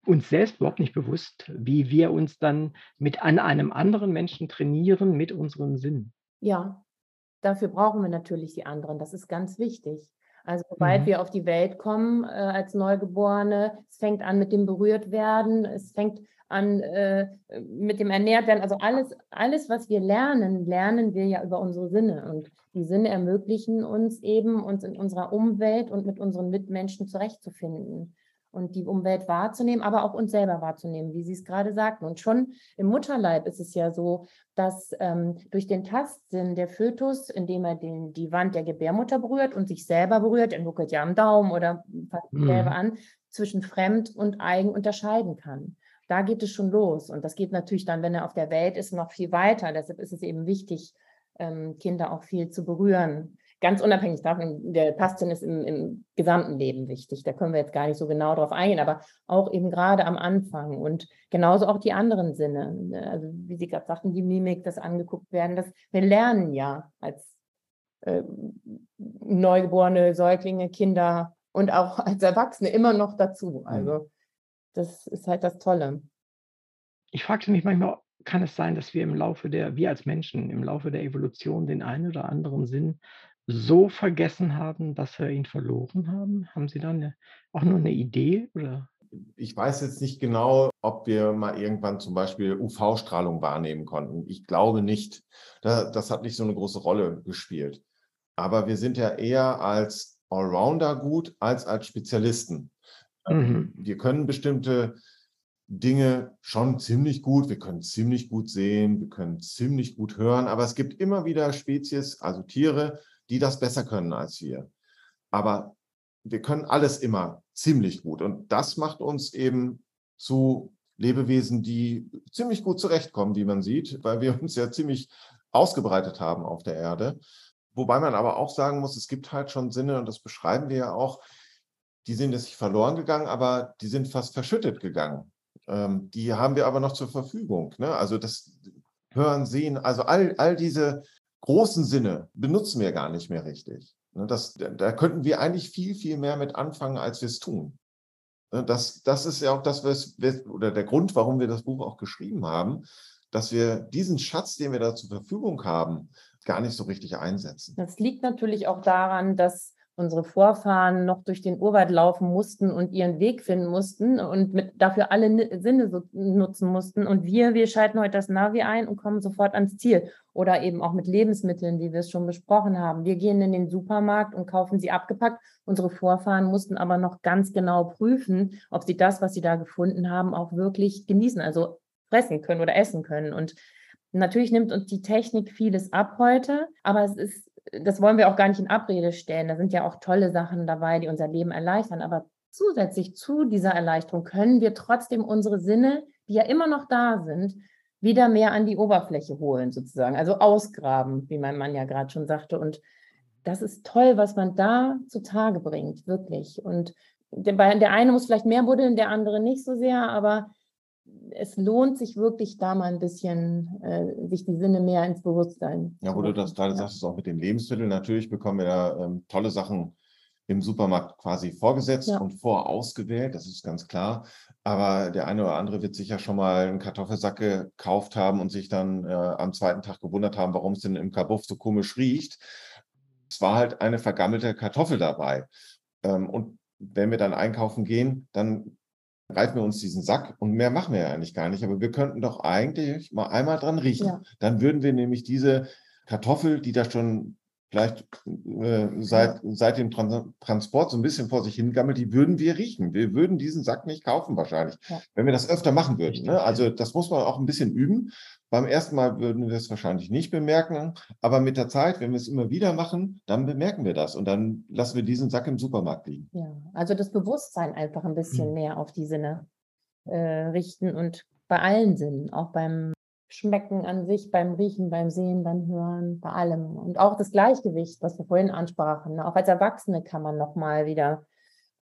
uns selbst überhaupt nicht bewusst, wie wir uns dann mit an einem anderen Menschen trainieren mit unserem Sinn. Ja, dafür brauchen wir natürlich die anderen. Das ist ganz wichtig. Also sobald mhm. wir auf die Welt kommen äh, als Neugeborene, es fängt an mit dem Berührtwerden, es fängt an äh, mit dem Ernährtwerden. Also alles, alles, was wir lernen, lernen wir ja über unsere Sinne. Und die Sinne ermöglichen uns eben, uns in unserer Umwelt und mit unseren Mitmenschen zurechtzufinden und die Umwelt wahrzunehmen, aber auch uns selber wahrzunehmen, wie Sie es gerade sagten. Und schon im Mutterleib ist es ja so, dass ähm, durch den Tastsinn der Fötus, indem er den, die Wand der Gebärmutter berührt und sich selber berührt, er nuckelt ja am Daumen oder fasst mhm. selber an, zwischen fremd und eigen unterscheiden kann. Da geht es schon los. Und das geht natürlich dann, wenn er auf der Welt ist, noch viel weiter. Deshalb ist es eben wichtig, ähm, Kinder auch viel zu berühren ganz unabhängig davon, der Tastsinn ist im, im, gesamten Leben wichtig. Da können wir jetzt gar nicht so genau drauf eingehen, aber auch eben gerade am Anfang und genauso auch die anderen Sinne. Also wie Sie gerade sagten, die Mimik, das angeguckt werden, das wir lernen ja als äh, neugeborene Säuglinge, Kinder und auch als Erwachsene immer noch dazu. Also das ist halt das Tolle. Ich fragte mich manchmal, kann es sein, dass wir im Laufe der, wir als Menschen im Laufe der Evolution den einen oder anderen Sinn so vergessen haben, dass wir ihn verloren haben? Haben Sie da eine, auch nur eine Idee? Oder? Ich weiß jetzt nicht genau, ob wir mal irgendwann zum Beispiel UV-Strahlung wahrnehmen konnten. Ich glaube nicht. Das hat nicht so eine große Rolle gespielt. Aber wir sind ja eher als Allrounder gut als als Spezialisten. Mhm. Wir können bestimmte Dinge schon ziemlich gut. Wir können ziemlich gut sehen, wir können ziemlich gut hören, aber es gibt immer wieder Spezies, also Tiere, die das besser können als wir. Aber wir können alles immer ziemlich gut. Und das macht uns eben zu Lebewesen, die ziemlich gut zurechtkommen, wie man sieht, weil wir uns ja ziemlich ausgebreitet haben auf der Erde. Wobei man aber auch sagen muss, es gibt halt schon Sinne, und das beschreiben wir ja auch, die sind jetzt nicht verloren gegangen, aber die sind fast verschüttet gegangen. Ähm, die haben wir aber noch zur Verfügung. Ne? Also das Hören, Sehen, also all, all diese großen Sinne benutzen wir gar nicht mehr richtig. Ne, das, da könnten wir eigentlich viel, viel mehr mit anfangen, als wir es tun. Ne, das, das ist ja auch das, was, oder der Grund, warum wir das Buch auch geschrieben haben, dass wir diesen Schatz, den wir da zur Verfügung haben, gar nicht so richtig einsetzen. Das liegt natürlich auch daran, dass unsere Vorfahren noch durch den Urwald laufen mussten und ihren Weg finden mussten und mit, dafür alle Sinne so nutzen mussten. Und wir, wir schalten heute das Navi ein und kommen sofort ans Ziel. Oder eben auch mit Lebensmitteln, wie wir es schon besprochen haben. Wir gehen in den Supermarkt und kaufen sie abgepackt. Unsere Vorfahren mussten aber noch ganz genau prüfen, ob sie das, was sie da gefunden haben, auch wirklich genießen, also fressen können oder essen können. Und Natürlich nimmt uns die Technik vieles ab heute, aber es ist das wollen wir auch gar nicht in Abrede stellen. Da sind ja auch tolle Sachen dabei, die unser Leben erleichtern. Aber zusätzlich zu dieser Erleichterung können wir trotzdem unsere Sinne, die ja immer noch da sind, wieder mehr an die Oberfläche holen, sozusagen. Also ausgraben, wie mein Mann ja gerade schon sagte. Und das ist toll, was man da zutage bringt, wirklich. Und der, der eine muss vielleicht mehr buddeln, der andere nicht so sehr, aber es lohnt sich wirklich da mal ein bisschen, äh, sich die Sinne mehr ins Bewusstsein. Ja, wo du das gerade ja. sagst, auch mit den Lebensmitteln. Natürlich bekommen wir da ähm, tolle Sachen im Supermarkt quasi vorgesetzt ja. und vorausgewählt, das ist ganz klar. Aber der eine oder andere wird sicher schon mal einen Kartoffelsack gekauft haben und sich dann äh, am zweiten Tag gewundert haben, warum es denn im Kabuff so komisch riecht. Es war halt eine vergammelte Kartoffel dabei. Ähm, und wenn wir dann einkaufen gehen, dann greifen wir uns diesen Sack und mehr machen wir ja eigentlich gar nicht. Aber wir könnten doch eigentlich mal einmal dran riechen. Ja. Dann würden wir nämlich diese Kartoffel, die da schon vielleicht äh, seit, seit dem Trans Transport so ein bisschen vor sich hingammelt, die würden wir riechen. Wir würden diesen Sack nicht kaufen wahrscheinlich, ja. wenn wir das öfter machen würden. Ne? Also das muss man auch ein bisschen üben. Beim ersten Mal würden wir es wahrscheinlich nicht bemerken, aber mit der Zeit, wenn wir es immer wieder machen, dann bemerken wir das und dann lassen wir diesen Sack im Supermarkt liegen. Ja, also das Bewusstsein einfach ein bisschen mhm. mehr auf die Sinne äh, richten und bei allen Sinnen, auch beim Schmecken an sich, beim Riechen, beim Sehen, beim Hören, bei allem. Und auch das Gleichgewicht, was wir vorhin ansprachen. Ne? Auch als Erwachsene kann man nochmal wieder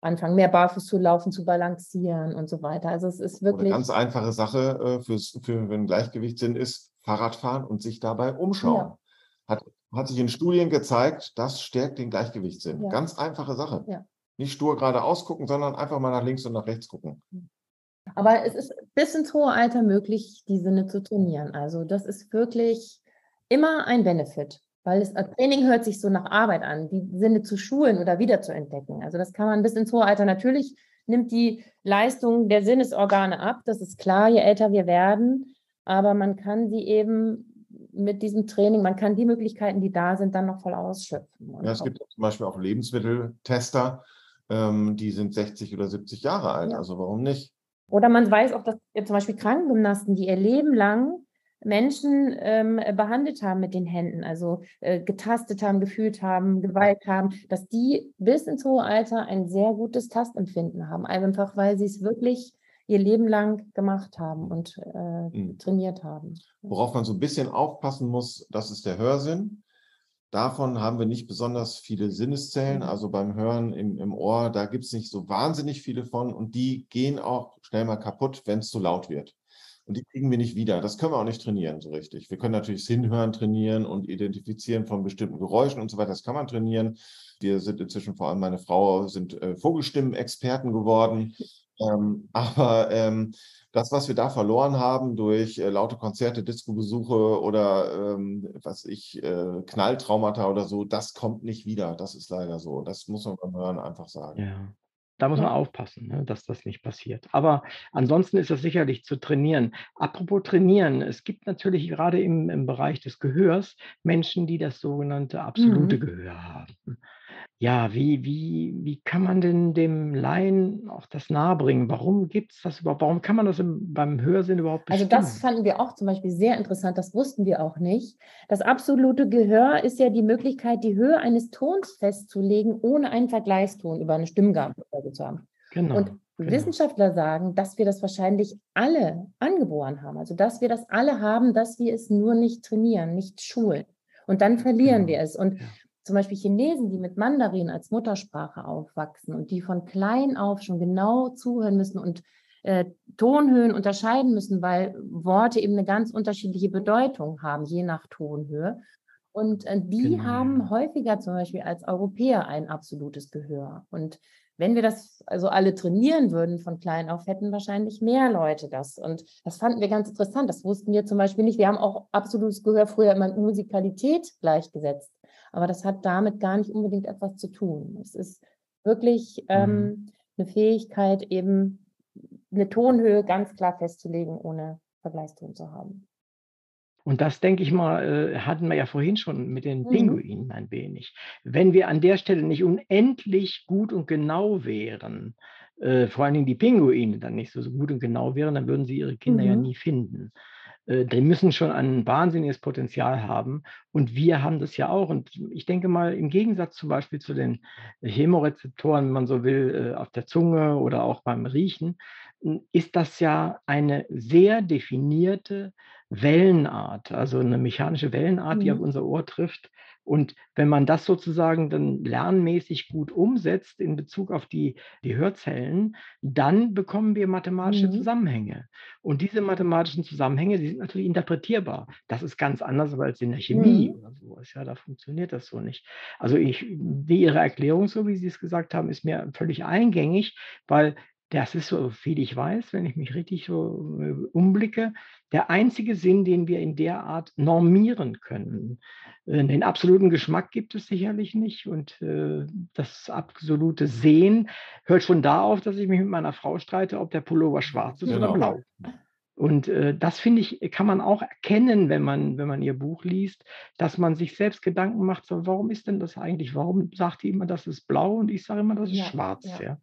anfangen, mehr barfuß zu laufen, zu balancieren und so weiter. Also es ist wirklich. Eine ganz einfache Sache äh, fürs, für einen Gleichgewichtssinn ist Fahrradfahren und sich dabei umschauen. Ja. Hat, hat sich in Studien gezeigt, das stärkt den Gleichgewichtssinn. Ja. Ganz einfache Sache. Ja. Nicht stur geradeaus gucken, sondern einfach mal nach links und nach rechts gucken. Aber es ist bis ins hohe Alter möglich, die Sinne zu trainieren. Also das ist wirklich immer ein Benefit, weil das Training hört sich so nach Arbeit an, die Sinne zu schulen oder wieder zu entdecken. Also das kann man bis ins hohe Alter. Natürlich nimmt die Leistung der Sinnesorgane ab, das ist klar, je älter wir werden, aber man kann sie eben mit diesem Training, man kann die Möglichkeiten, die da sind, dann noch voll ausschöpfen. Ja, es gibt zum Beispiel auch Lebensmitteltester, ähm, die sind 60 oder 70 Jahre alt, ja. also warum nicht? Oder man weiß auch, dass zum Beispiel Krankengymnasten, die ihr Leben lang Menschen ähm, behandelt haben mit den Händen, also äh, getastet haben, gefühlt haben, geweiht haben, dass die bis ins hohe Alter ein sehr gutes Tastempfinden haben. Einfach weil sie es wirklich ihr Leben lang gemacht haben und äh, mhm. trainiert haben. Worauf man so ein bisschen aufpassen muss, das ist der Hörsinn. Davon haben wir nicht besonders viele Sinneszellen. Mhm. Also beim Hören im, im Ohr, da gibt es nicht so wahnsinnig viele von und die gehen auch schnell mal kaputt, wenn es zu laut wird. Und die kriegen wir nicht wieder. Das können wir auch nicht trainieren so richtig. Wir können natürlich das Hinhören trainieren und Identifizieren von bestimmten Geräuschen und so weiter. Das kann man trainieren. Wir sind inzwischen, vor allem meine Frau, sind äh, Vogelstimmen-Experten geworden. Ähm, aber ähm, das, was wir da verloren haben durch äh, laute Konzerte, Disco-Besuche oder ähm, was ich, äh, Knalltraumata oder so, das kommt nicht wieder. Das ist leider so. Das muss man beim Hören einfach sagen. Ja. Da muss man aufpassen, ne, dass das nicht passiert. Aber ansonsten ist das sicherlich zu trainieren. Apropos trainieren, es gibt natürlich gerade im, im Bereich des Gehörs Menschen, die das sogenannte absolute mhm. Gehör haben. Ja, wie wie wie kann man denn dem Laien auch das nahebringen? Warum gibt es das überhaupt? Warum kann man das im beim Hörsinn überhaupt Also, das fanden wir auch zum Beispiel sehr interessant, das wussten wir auch nicht. Das absolute Gehör ist ja die Möglichkeit, die Höhe eines Tons festzulegen, ohne einen Vergleichston über eine Stimmgabel zu haben. Genau, Und genau. Wissenschaftler sagen, dass wir das wahrscheinlich alle angeboren haben. Also, dass wir das alle haben, dass wir es nur nicht trainieren, nicht schulen. Und dann verlieren Genau, wir es. Und ja zum Beispiel Chinesen, die mit Mandarin als Muttersprache aufwachsen und die von klein auf schon genau zuhören müssen und äh, Tonhöhen unterscheiden müssen, weil Worte eben eine ganz unterschiedliche Bedeutung haben, je nach Tonhöhe. Und äh, die genau. haben häufiger zum Beispiel als Europäer ein absolutes Gehör. Und wenn wir das also alle trainieren würden von klein auf, hätten wahrscheinlich mehr Leute das. Und das fanden wir ganz interessant. Das wussten wir zum Beispiel nicht. Wir haben auch absolutes Gehör früher immer mit Musikalität gleichgesetzt. Aber das hat damit gar nicht unbedingt etwas zu tun. Es ist wirklich ähm, mhm. eine Fähigkeit, eben eine Tonhöhe ganz klar festzulegen, ohne Vergleichston zu haben. Und das, denke ich mal, äh, hatten wir ja vorhin schon mit den mhm. Pinguinen ein wenig. Wenn wir an der Stelle nicht unendlich gut und genau wären, äh, vor allen Dingen die Pinguine dann nicht so gut und genau wären, dann würden sie ihre Kinder mhm. ja nie finden. Äh, die müssen schon ein wahnsinniges Potenzial haben. Und wir haben das ja auch. Und ich denke mal, im Gegensatz zum Beispiel zu den Chemorezeptoren, wenn man so will, äh, auf der Zunge oder auch beim Riechen, ist das ja eine sehr definierte Wellenart, also eine mechanische Wellenart, die auf mhm. unser Ohr trifft. Und wenn man das sozusagen dann lernmäßig gut umsetzt in Bezug auf die, die Hörzellen, dann bekommen wir mathematische Mhm. Zusammenhänge. Und diese mathematischen Zusammenhänge, die sind natürlich interpretierbar. Das ist ganz anders als in der Chemie Mhm. oder sowas. Ja, da funktioniert das so nicht. Also ich, die Ihre Erklärung, so wie Sie es gesagt haben, ist mir völlig eingängig, weil das ist so viel ich weiß, wenn ich mich richtig so äh, umblicke, der einzige Sinn, den wir in der Art normieren können. Äh, den absoluten Geschmack gibt es sicherlich nicht und äh, das absolute Sehen hört schon da auf, dass ich mich mit meiner Frau streite, ob der Pullover schwarz ist genau. oder blau. Und das finde ich, kann man auch erkennen, wenn man, wenn man ihr Buch liest, dass man sich selbst Gedanken macht, so, warum ist denn das eigentlich? Warum sagt die immer, das ist blau und ich sage immer, das ist Ja, schwarz? ja. Ja.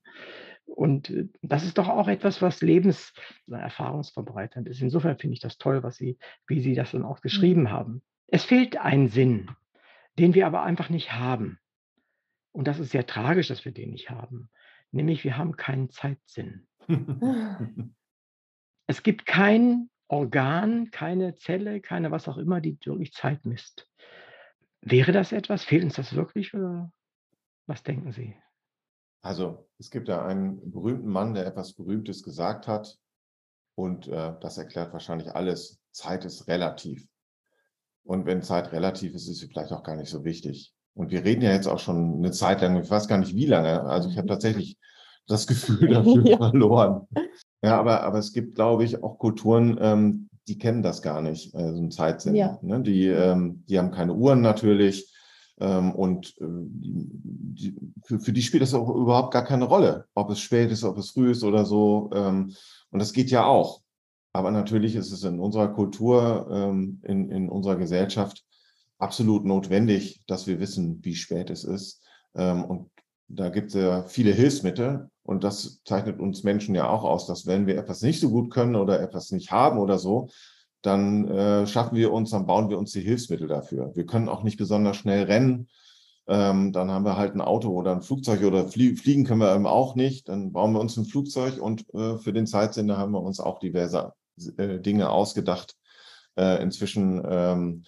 Und äh, das ist doch auch etwas, was lebenserfahrungsverbreiternd ist. Insofern finde ich das toll, was Sie, wie Sie das dann auch geschrieben haben. Es fehlt ein Sinn, den wir aber einfach nicht haben. Und das ist sehr tragisch, dass wir den nicht haben. Nämlich, wir haben keinen Zeitsinn. Es gibt kein Organ, keine Zelle, keine was auch immer, die wirklich Zeit misst. Wäre das etwas? Fehlt uns das wirklich oder was denken Sie? Also es gibt ja einen berühmten Mann, der etwas Berühmtes gesagt hat und äh, das erklärt wahrscheinlich alles. Zeit ist relativ. Und wenn Zeit relativ ist, ist sie vielleicht auch gar nicht so wichtig. Und wir reden ja jetzt auch schon eine Zeit lang, ich weiß gar nicht wie lange. Also ich habe tatsächlich das Gefühl dafür Ja. verloren. Ja, aber, aber es gibt, glaube ich, auch Kulturen, ähm, die kennen das gar nicht, äh, so ein Zeitsinn. Ja. Ne? Die, ähm, die haben keine Uhren natürlich. Ähm, und äh, die, für, die spielt das auch überhaupt gar keine Rolle, ob es spät ist, ob es früh ist oder so. Ähm, und das geht ja auch. Aber natürlich ist es in unserer Kultur, ähm, in, in unserer Gesellschaft absolut notwendig, dass wir wissen, wie spät es ist. Ähm, und da gibt es ja viele Hilfsmittel. Und das zeichnet uns Menschen ja auch aus, dass wenn wir etwas nicht so gut können oder etwas nicht haben oder so, dann äh, schaffen wir uns, dann bauen wir uns die Hilfsmittel dafür. Wir können auch nicht besonders schnell rennen. Ähm, dann haben wir halt ein Auto oder ein Flugzeug oder flie fliegen können wir eben auch nicht. Dann bauen wir uns ein Flugzeug und äh, für den Zeitsender haben wir uns auch diverse äh, Dinge ausgedacht. Äh, inzwischen ähm,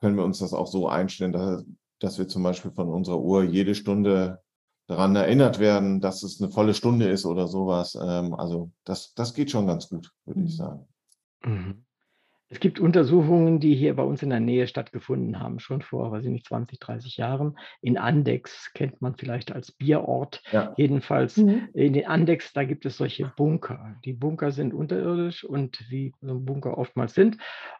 können wir uns das auch so einstellen, dass, dass wir zum Beispiel von unserer Uhr jede Stunde daran erinnert werden, dass es eine volle Stunde ist oder sowas. Ähm, also das, das geht schon ganz gut, würde ich Mhm. sagen. Mhm. Es gibt Untersuchungen, die hier bei uns in der Nähe stattgefunden haben, schon vor, weiß ich nicht, 20, 30 Jahren. In Andex kennt man vielleicht als Bierort. Ja. Jedenfalls Mhm. in den Andex, da gibt es solche Bunker. Die Bunker sind unterirdisch und wie so Bunker oftmals sind.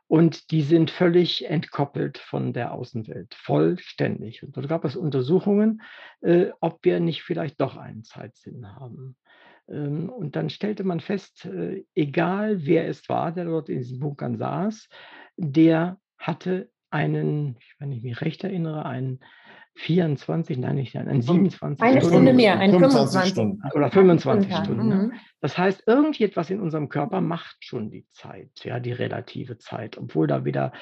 Und die sind völlig entkoppelt von der Außenwelt, vollständig. Und dort gab es Untersuchungen, äh, ob wir nicht vielleicht doch einen Zeitsinn haben. Ähm, Und dann stellte man fest, äh, egal wer es war, der dort in diesen Bunkern saß, der hatte einen, wenn ich mich recht erinnere, einen 24, nein, nicht einen, einen 27 Eine Stunden- Stunde mehr, ein 25 25. Stunden. oder 25 Stunden. Stunden. ne? Mhm. Das heißt, irgendetwas in unserem Körper macht schon die Zeit, ja, die relative Zeit, obwohl da wieder,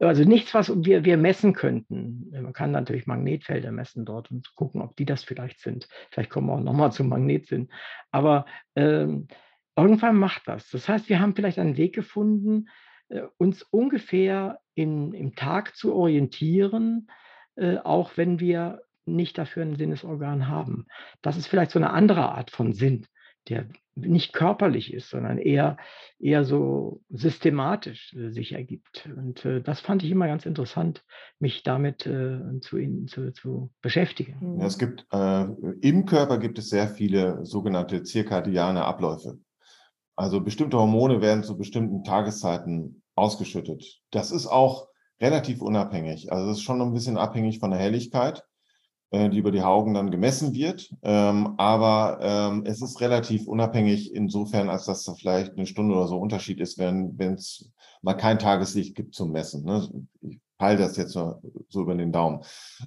also nichts, was wir, wir messen könnten. Man kann natürlich Magnetfelder messen dort und gucken, ob die das vielleicht sind. Vielleicht kommen wir auch nochmal zum Magnetsinn. Aber ähm, irgendwann macht das. Das heißt, wir haben vielleicht einen Weg gefunden, äh, uns ungefähr in, im Tag zu orientieren, äh, auch wenn wir nicht dafür ein Sinnesorgan haben. Das ist vielleicht so eine andere Art von Sinn, der nicht körperlich ist, sondern eher, eher so systematisch äh, sich ergibt. Und äh, das fand ich immer ganz interessant, mich damit äh, zu, in, zu, zu beschäftigen. Ja, es gibt äh, im Körper gibt es sehr viele sogenannte zirkadiane Abläufe. Also bestimmte Hormone werden zu bestimmten Tageszeiten ausgeschüttet. Das ist auch relativ unabhängig. Also es ist schon ein bisschen abhängig von der Helligkeit, äh, die über die Augen dann gemessen wird. Ähm, aber ähm, es ist relativ unabhängig insofern, als dass da vielleicht eine Stunde oder so Unterschied ist, wenn wenn es mal kein Tageslicht gibt zum Messen. Ne? Ich peile das jetzt so, über den Daumen.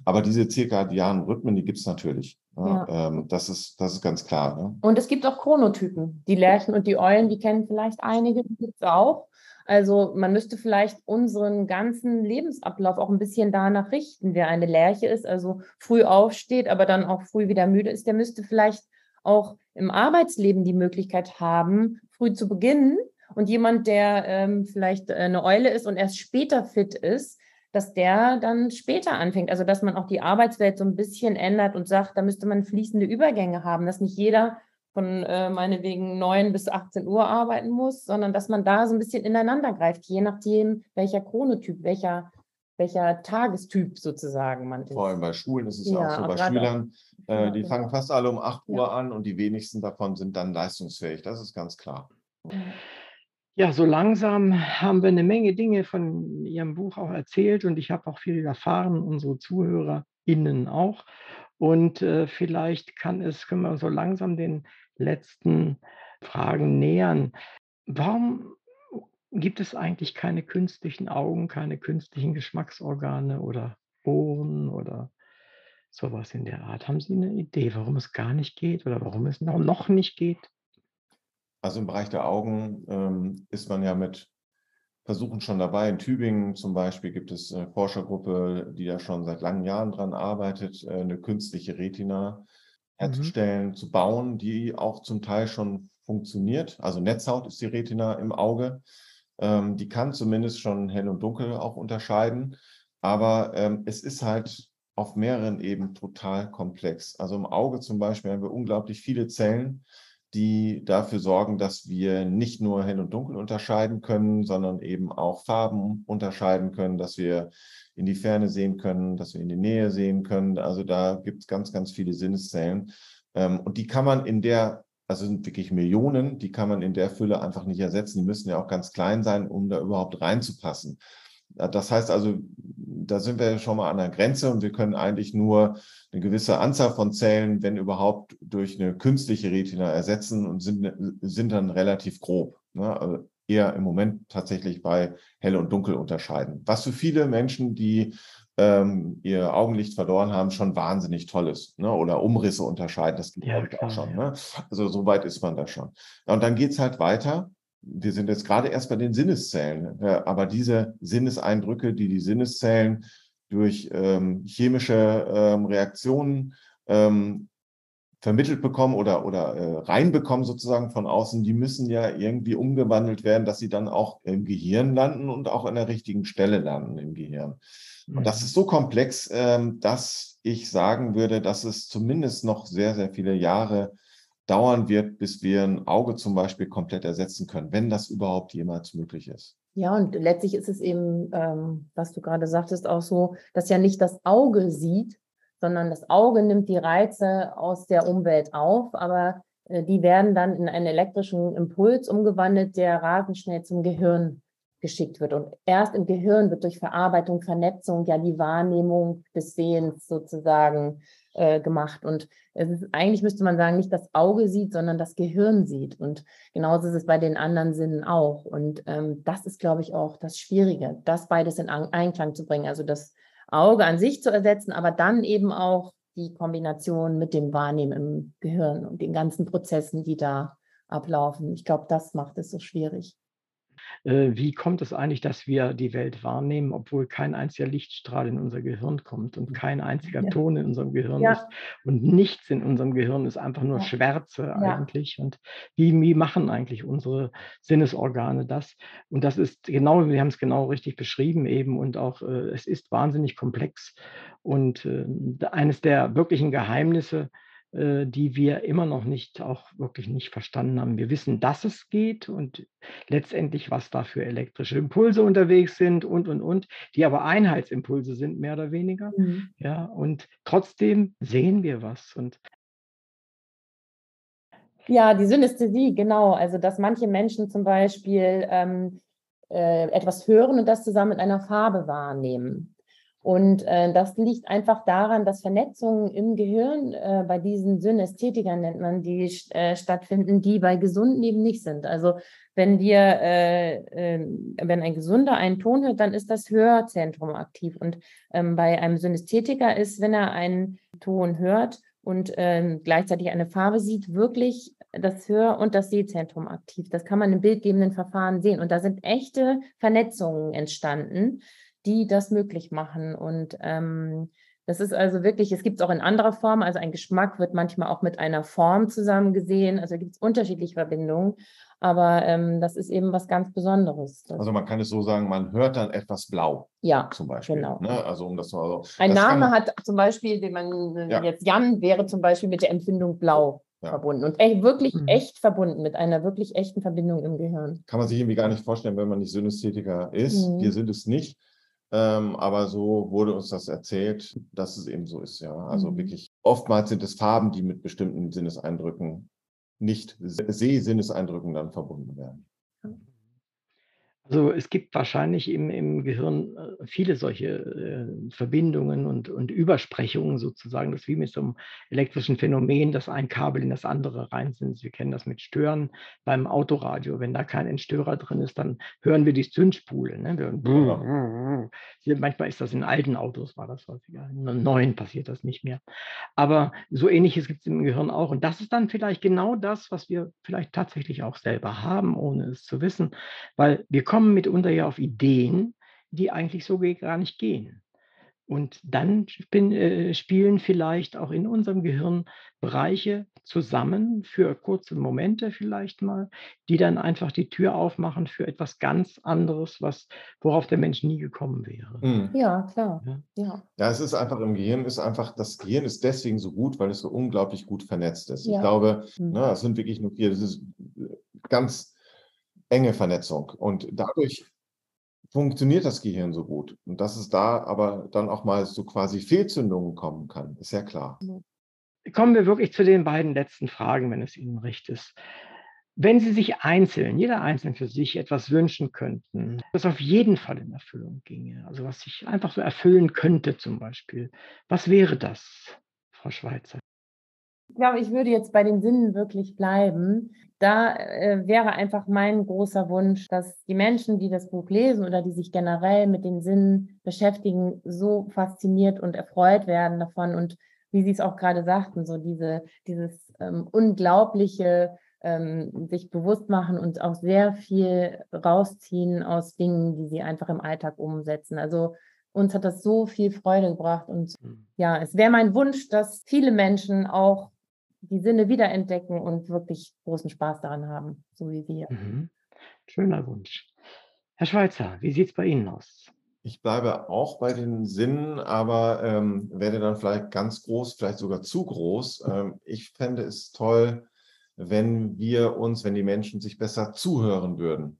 Aber diese zirkadianen Rhythmen, die gibt es natürlich. Ne? Ähm, das, ist, das ist ganz klar. Ne? Und es gibt auch Chronotypen. Die Lerchen und die Eulen, die kennen vielleicht einige, die gibt es auch. Also man müsste vielleicht unseren ganzen Lebensablauf auch ein bisschen danach richten. Wer eine Lerche ist, also früh aufsteht, aber dann auch früh wieder müde ist, der müsste vielleicht auch im Arbeitsleben die Möglichkeit haben, früh zu beginnen. Und jemand, der ähm, vielleicht eine Eule ist und erst später fit ist, dass der dann später anfängt. Also dass man auch die Arbeitswelt so ein bisschen ändert und sagt, da müsste man fließende Übergänge haben, dass nicht jeder von äh, meinetwegen 9 bis 18 Uhr arbeiten muss, sondern dass man da so ein bisschen ineinander greift, je nachdem, welcher Chronotyp, welcher, welcher Tagestyp sozusagen man ist. Vor allem bei Schulen ist es ja, auch so, bei Schülern, äh, die genau. fangen fast alle um 8 Uhr Ja. an und die wenigsten davon sind dann leistungsfähig. Das ist ganz klar. Ja, so langsam haben wir eine Menge Dinge von Ihrem Buch auch erzählt und ich habe auch viel erfahren, unsere ZuhörerInnen auch. Und äh, vielleicht kann es, können wir so langsam den letzten Fragen nähern. warum gibt es eigentlich keine künstlichen Augen, keine künstlichen Geschmacksorgane oder Ohren oder sowas in der Art? Haben Sie eine Idee, warum es gar nicht geht oder warum es noch, noch nicht geht? Also im Bereich der Augen ähm, ist man ja mit Versuchen schon dabei. In Tübingen zum Beispiel gibt es eine Forschergruppe, die ja schon seit langen Jahren daran arbeitet, äh, eine künstliche Retina herzustellen, mhm. zu bauen, die auch zum Teil schon funktioniert. Also Netzhaut ist die Retina im Auge. Ähm, die kann zumindest schon hell und dunkel auch unterscheiden. Aber ähm, es ist halt auf mehreren Ebenen total komplex. Also im Auge zum Beispiel haben wir unglaublich viele Zellen, die dafür sorgen, dass wir nicht nur hell und dunkel unterscheiden können, sondern eben auch Farben unterscheiden können, dass wir in die Ferne sehen können, dass wir in die Nähe sehen können. Also da gibt es ganz, ganz viele Sinneszellen. Ähm, und die kann man in der, also sind wirklich Millionen, die kann man in der Fülle einfach nicht ersetzen. Die müssen ja auch ganz klein sein, um da überhaupt reinzupassen. Das heißt also, da sind wir schon mal an der Grenze und wir können eigentlich nur eine gewisse Anzahl von Zellen, wenn überhaupt, durch eine künstliche Retina ersetzen und sind, sind dann relativ grob. Ne? Also eher im Moment tatsächlich bei hell und dunkel unterscheiden. Was für viele Menschen, die ähm, ihr Augenlicht verloren haben, schon wahnsinnig toll ist. Ne? Oder Umrisse unterscheiden, das gibt ja, glaube ich auch schon. Ja. Ne? Also so weit ist man da schon. Und dann geht es halt weiter wir sind jetzt gerade erst bei den Sinneszellen, aber diese Sinneseindrücke, die die Sinneszellen durch ähm, chemische ähm, Reaktionen ähm, vermittelt bekommen oder, oder äh, reinbekommen sozusagen von außen, die müssen ja irgendwie umgewandelt werden, dass sie dann auch im Gehirn landen und auch an der richtigen Stelle landen im Gehirn. Und das mhm. ist so komplex, ähm, dass ich sagen würde, dass es zumindest noch sehr, sehr viele Jahre dauern wird, bis wir ein Auge zum Beispiel komplett ersetzen können, wenn das überhaupt jemals möglich ist. Ja, und letztlich ist es eben, ähm, was du gerade sagtest, auch so, dass ja nicht das Auge sieht, sondern das Auge nimmt die Reize aus der Umwelt auf, aber äh, die werden dann in einen elektrischen Impuls umgewandelt, der rasend schnell zum Gehirn geschickt wird. Und erst im Gehirn wird durch Verarbeitung, Vernetzung ja die Wahrnehmung des Sehens sozusagen äh, gemacht. Und es ist, eigentlich müsste man sagen, nicht das Auge sieht, sondern das Gehirn sieht. Und genauso ist es bei den anderen Sinnen auch. Und ähm, das ist, glaube ich, auch das Schwierige, das beides in Einklang zu bringen. Also das Auge an sich zu ersetzen, aber dann eben auch die Kombination mit dem Wahrnehmen im Gehirn und den ganzen Prozessen, die da ablaufen. Ich glaube, das macht es so schwierig. Äh, wie kommt es eigentlich, dass wir die Welt wahrnehmen, obwohl kein einziger Lichtstrahl in unser Gehirn kommt und kein einziger ja. Ton in unserem Gehirn ja. ist und nichts in unserem Gehirn ist einfach nur ja. Schwärze eigentlich. Und wie, wie machen eigentlich unsere Sinnesorgane das? Und das ist genau, wir haben es genau richtig beschrieben eben und auch äh, es ist wahnsinnig komplex. Und äh, eines der wirklichen Geheimnisse, die wir immer noch nicht, auch wirklich nicht verstanden haben. Wir wissen, dass es geht und letztendlich, was da für elektrische Impulse unterwegs sind und, und, und, die aber Einheitsimpulse sind, mehr oder weniger. Mhm. Ja, und trotzdem sehen wir was. Und ja, die Synästhesie, genau. Also, dass manche Menschen zum Beispiel ähm, äh, etwas hören und das zusammen mit einer Farbe wahrnehmen. Und äh, das liegt einfach daran, dass Vernetzungen im Gehirn äh, bei diesen Synästhetikern nennt man die äh, stattfinden, die bei Gesunden eben nicht sind. Also wenn wir, äh, ähm, wenn ein Gesunder einen Ton hört, dann ist das Hörzentrum aktiv. Und ähm, bei einem Synästhetiker ist, wenn er einen Ton hört und ähm, gleichzeitig eine Farbe sieht, wirklich das Hör- und das Sehzentrum aktiv. Das kann man im bildgebenden Verfahren sehen. Und da sind echte Vernetzungen entstanden die das möglich machen. Und ähm, das ist also wirklich, es gibt es auch in anderer Form, also ein Geschmack wird manchmal auch mit einer Form zusammen gesehen, also gibt es unterschiedliche Verbindungen, aber ähm, das ist eben was ganz Besonderes. Also man kann es so sagen, man hört dann etwas blau. Ja, zum Beispiel. Genau. Ne? Also um das mal so. Ein Name hat zum Beispiel, den man ja. jetzt Jan wäre zum Beispiel mit der Empfindung blau. Ja. verbunden und echt, wirklich mhm. echt verbunden mit einer wirklich echten Verbindung im Gehirn. Kann man sich irgendwie gar nicht vorstellen, wenn man nicht Synästhetiker ist. Mhm. Wir sind es nicht. Ähm, aber so wurde uns das erzählt, dass es eben so ist, ja. Also mhm. wirklich, oftmals sind es Farben, die mit bestimmten Sinneseindrücken, nicht Sehsinneseindrücken dann verbunden werden. Also es gibt wahrscheinlich im, im Gehirn äh, viele solche äh, Verbindungen und, und Übersprechungen sozusagen. Das ist wie mit so einem elektrischen Phänomen, dass ein Kabel in das andere rein sind. Wir kennen das mit Stören beim Autoradio. Wenn da kein Entstörer drin ist, dann hören wir die Zündspule. Ne? Wir hören Hier, manchmal ist das in alten Autos, war das häufiger. In neuen passiert das nicht mehr. Aber so ähnliches gibt es im Gehirn auch. Und das ist dann vielleicht genau das, was wir vielleicht tatsächlich auch selber haben, ohne es zu wissen. Weil wir kommen kommen mitunter ja auf Ideen, die eigentlich so gar nicht gehen. Und dann spin, äh, spielen vielleicht auch in unserem Gehirn Bereiche zusammen für kurze Momente vielleicht mal, die dann einfach die Tür aufmachen für etwas ganz anderes, was, worauf der Mensch nie gekommen wäre. Mhm. Ja, klar. Ja. ja. ja, es ist einfach im Gehirn, ist einfach, das Gehirn ist deswegen so gut, weil es so unglaublich gut vernetzt ist. Ja. Ich glaube, mhm. na, ne, es sind wirklich nur vier, das ist ganz enge Vernetzung. Und dadurch funktioniert das Gehirn so gut. Und dass es da aber dann auch mal so quasi Fehlzündungen kommen kann, ist ja klar. Kommen wir wirklich zu den beiden letzten Fragen, wenn es Ihnen recht ist. Wenn Sie sich einzeln, jeder einzeln für sich etwas wünschen könnten, das auf jeden Fall in Erfüllung ginge, also was sich einfach so erfüllen könnte zum Beispiel, was wäre das, Frau Schweizer? Ich glaube, ich würde jetzt bei den Sinnen wirklich bleiben. Da äh, wäre einfach mein großer Wunsch, dass die Menschen, die das Buch lesen oder die sich generell mit den Sinnen beschäftigen, so fasziniert und erfreut werden davon und wie Sie es auch gerade sagten, so diese, dieses ähm, unglaubliche ähm, sich bewusst machen und auch sehr viel rausziehen aus Dingen, die sie einfach im Alltag umsetzen. Also uns hat das so viel Freude gebracht und mhm. ja, es wäre mein Wunsch, dass viele Menschen auch die Sinne wiederentdecken und wirklich großen Spaß daran haben, so wie wir. Mhm. Schöner Wunsch. Herr Schweizer, wie sieht es bei Ihnen aus? Ich bleibe auch bei den Sinnen, aber ähm, werde dann vielleicht ganz groß, vielleicht sogar zu groß. Ähm, ich fände es toll, wenn wir uns, wenn die Menschen sich besser zuhören würden.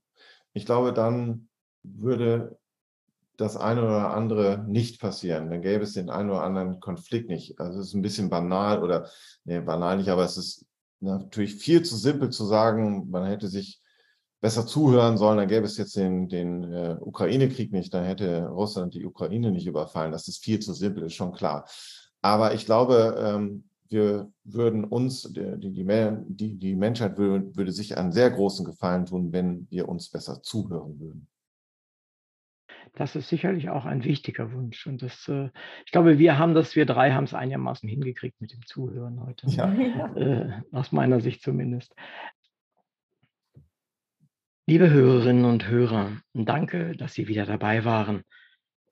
Ich glaube, dann würde das eine oder andere nicht passieren. Dann gäbe es den einen oder anderen Konflikt nicht. Also es ist ein bisschen banal oder, nee, banal nicht, aber es ist natürlich viel zu simpel zu sagen, man hätte sich besser zuhören sollen, dann gäbe es jetzt den, den äh, Ukraine-Krieg nicht, dann hätte Russland die Ukraine nicht überfallen. Das ist viel zu simpel, ist schon klar. Aber ich glaube, ähm, wir würden uns, die, die, die, Menschheit würde, würde sich einen sehr großen Gefallen tun, wenn wir uns besser zuhören würden das ist sicherlich auch ein wichtiger Wunsch. Und das, äh, ich glaube, wir haben das, wir drei haben es einigermaßen hingekriegt mit dem Zuhören heute. Ja. Äh, aus meiner Sicht zumindest. Liebe Hörerinnen und Hörer, danke, dass Sie wieder dabei waren.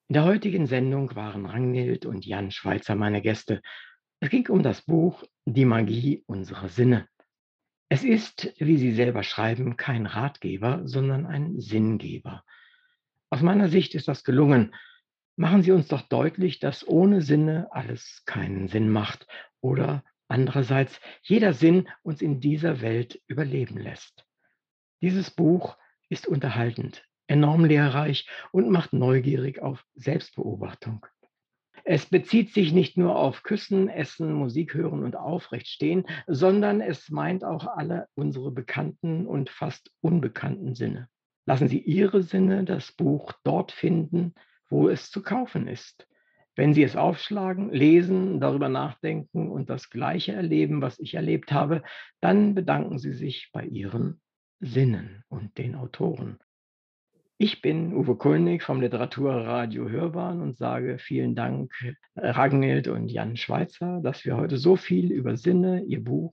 In der heutigen Sendung waren Rangnild und Jan Schweizer meine Gäste. Es ging um das Buch Die Magie unserer Sinne. Es ist, wie Sie selber schreiben, kein Ratgeber, sondern ein Sinngeber. Aus meiner Sicht ist das gelungen. Machen Sie uns doch deutlich, dass ohne Sinne alles keinen Sinn macht oder andererseits jeder Sinn uns in dieser Welt überleben lässt. Dieses Buch ist unterhaltend, enorm lehrreich und macht neugierig auf Selbstbeobachtung. Es bezieht sich nicht nur auf Küssen, Essen, Musik hören und Aufrechtstehen, sondern es meint auch alle unsere bekannten und fast unbekannten Sinne. Lassen Sie Ihre Sinne das Buch dort finden, wo es zu kaufen ist. Wenn Sie es aufschlagen, lesen, darüber nachdenken und das Gleiche erleben, was ich erlebt habe, dann bedanken Sie sich bei Ihren Sinnen und den Autoren. Ich bin Uwe Kulnig vom Literaturradio Hörbahn und sage vielen Dank Ragnhild und Jan Schweizer, dass wir heute so viel über Sinne, ihr Buch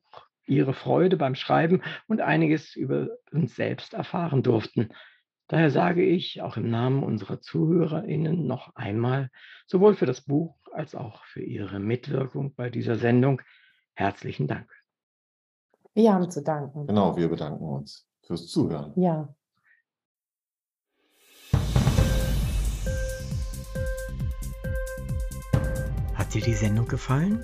ihre Freude beim Schreiben und einiges über uns selbst erfahren durften. Daher sage ich auch im Namen unserer ZuhörerInnen noch einmal, sowohl für das Buch als auch für Ihre Mitwirkung bei dieser Sendung, herzlichen Dank. Wir haben zu danken. Genau, wir bedanken uns fürs Zuhören. Ja. Hat dir die Sendung gefallen?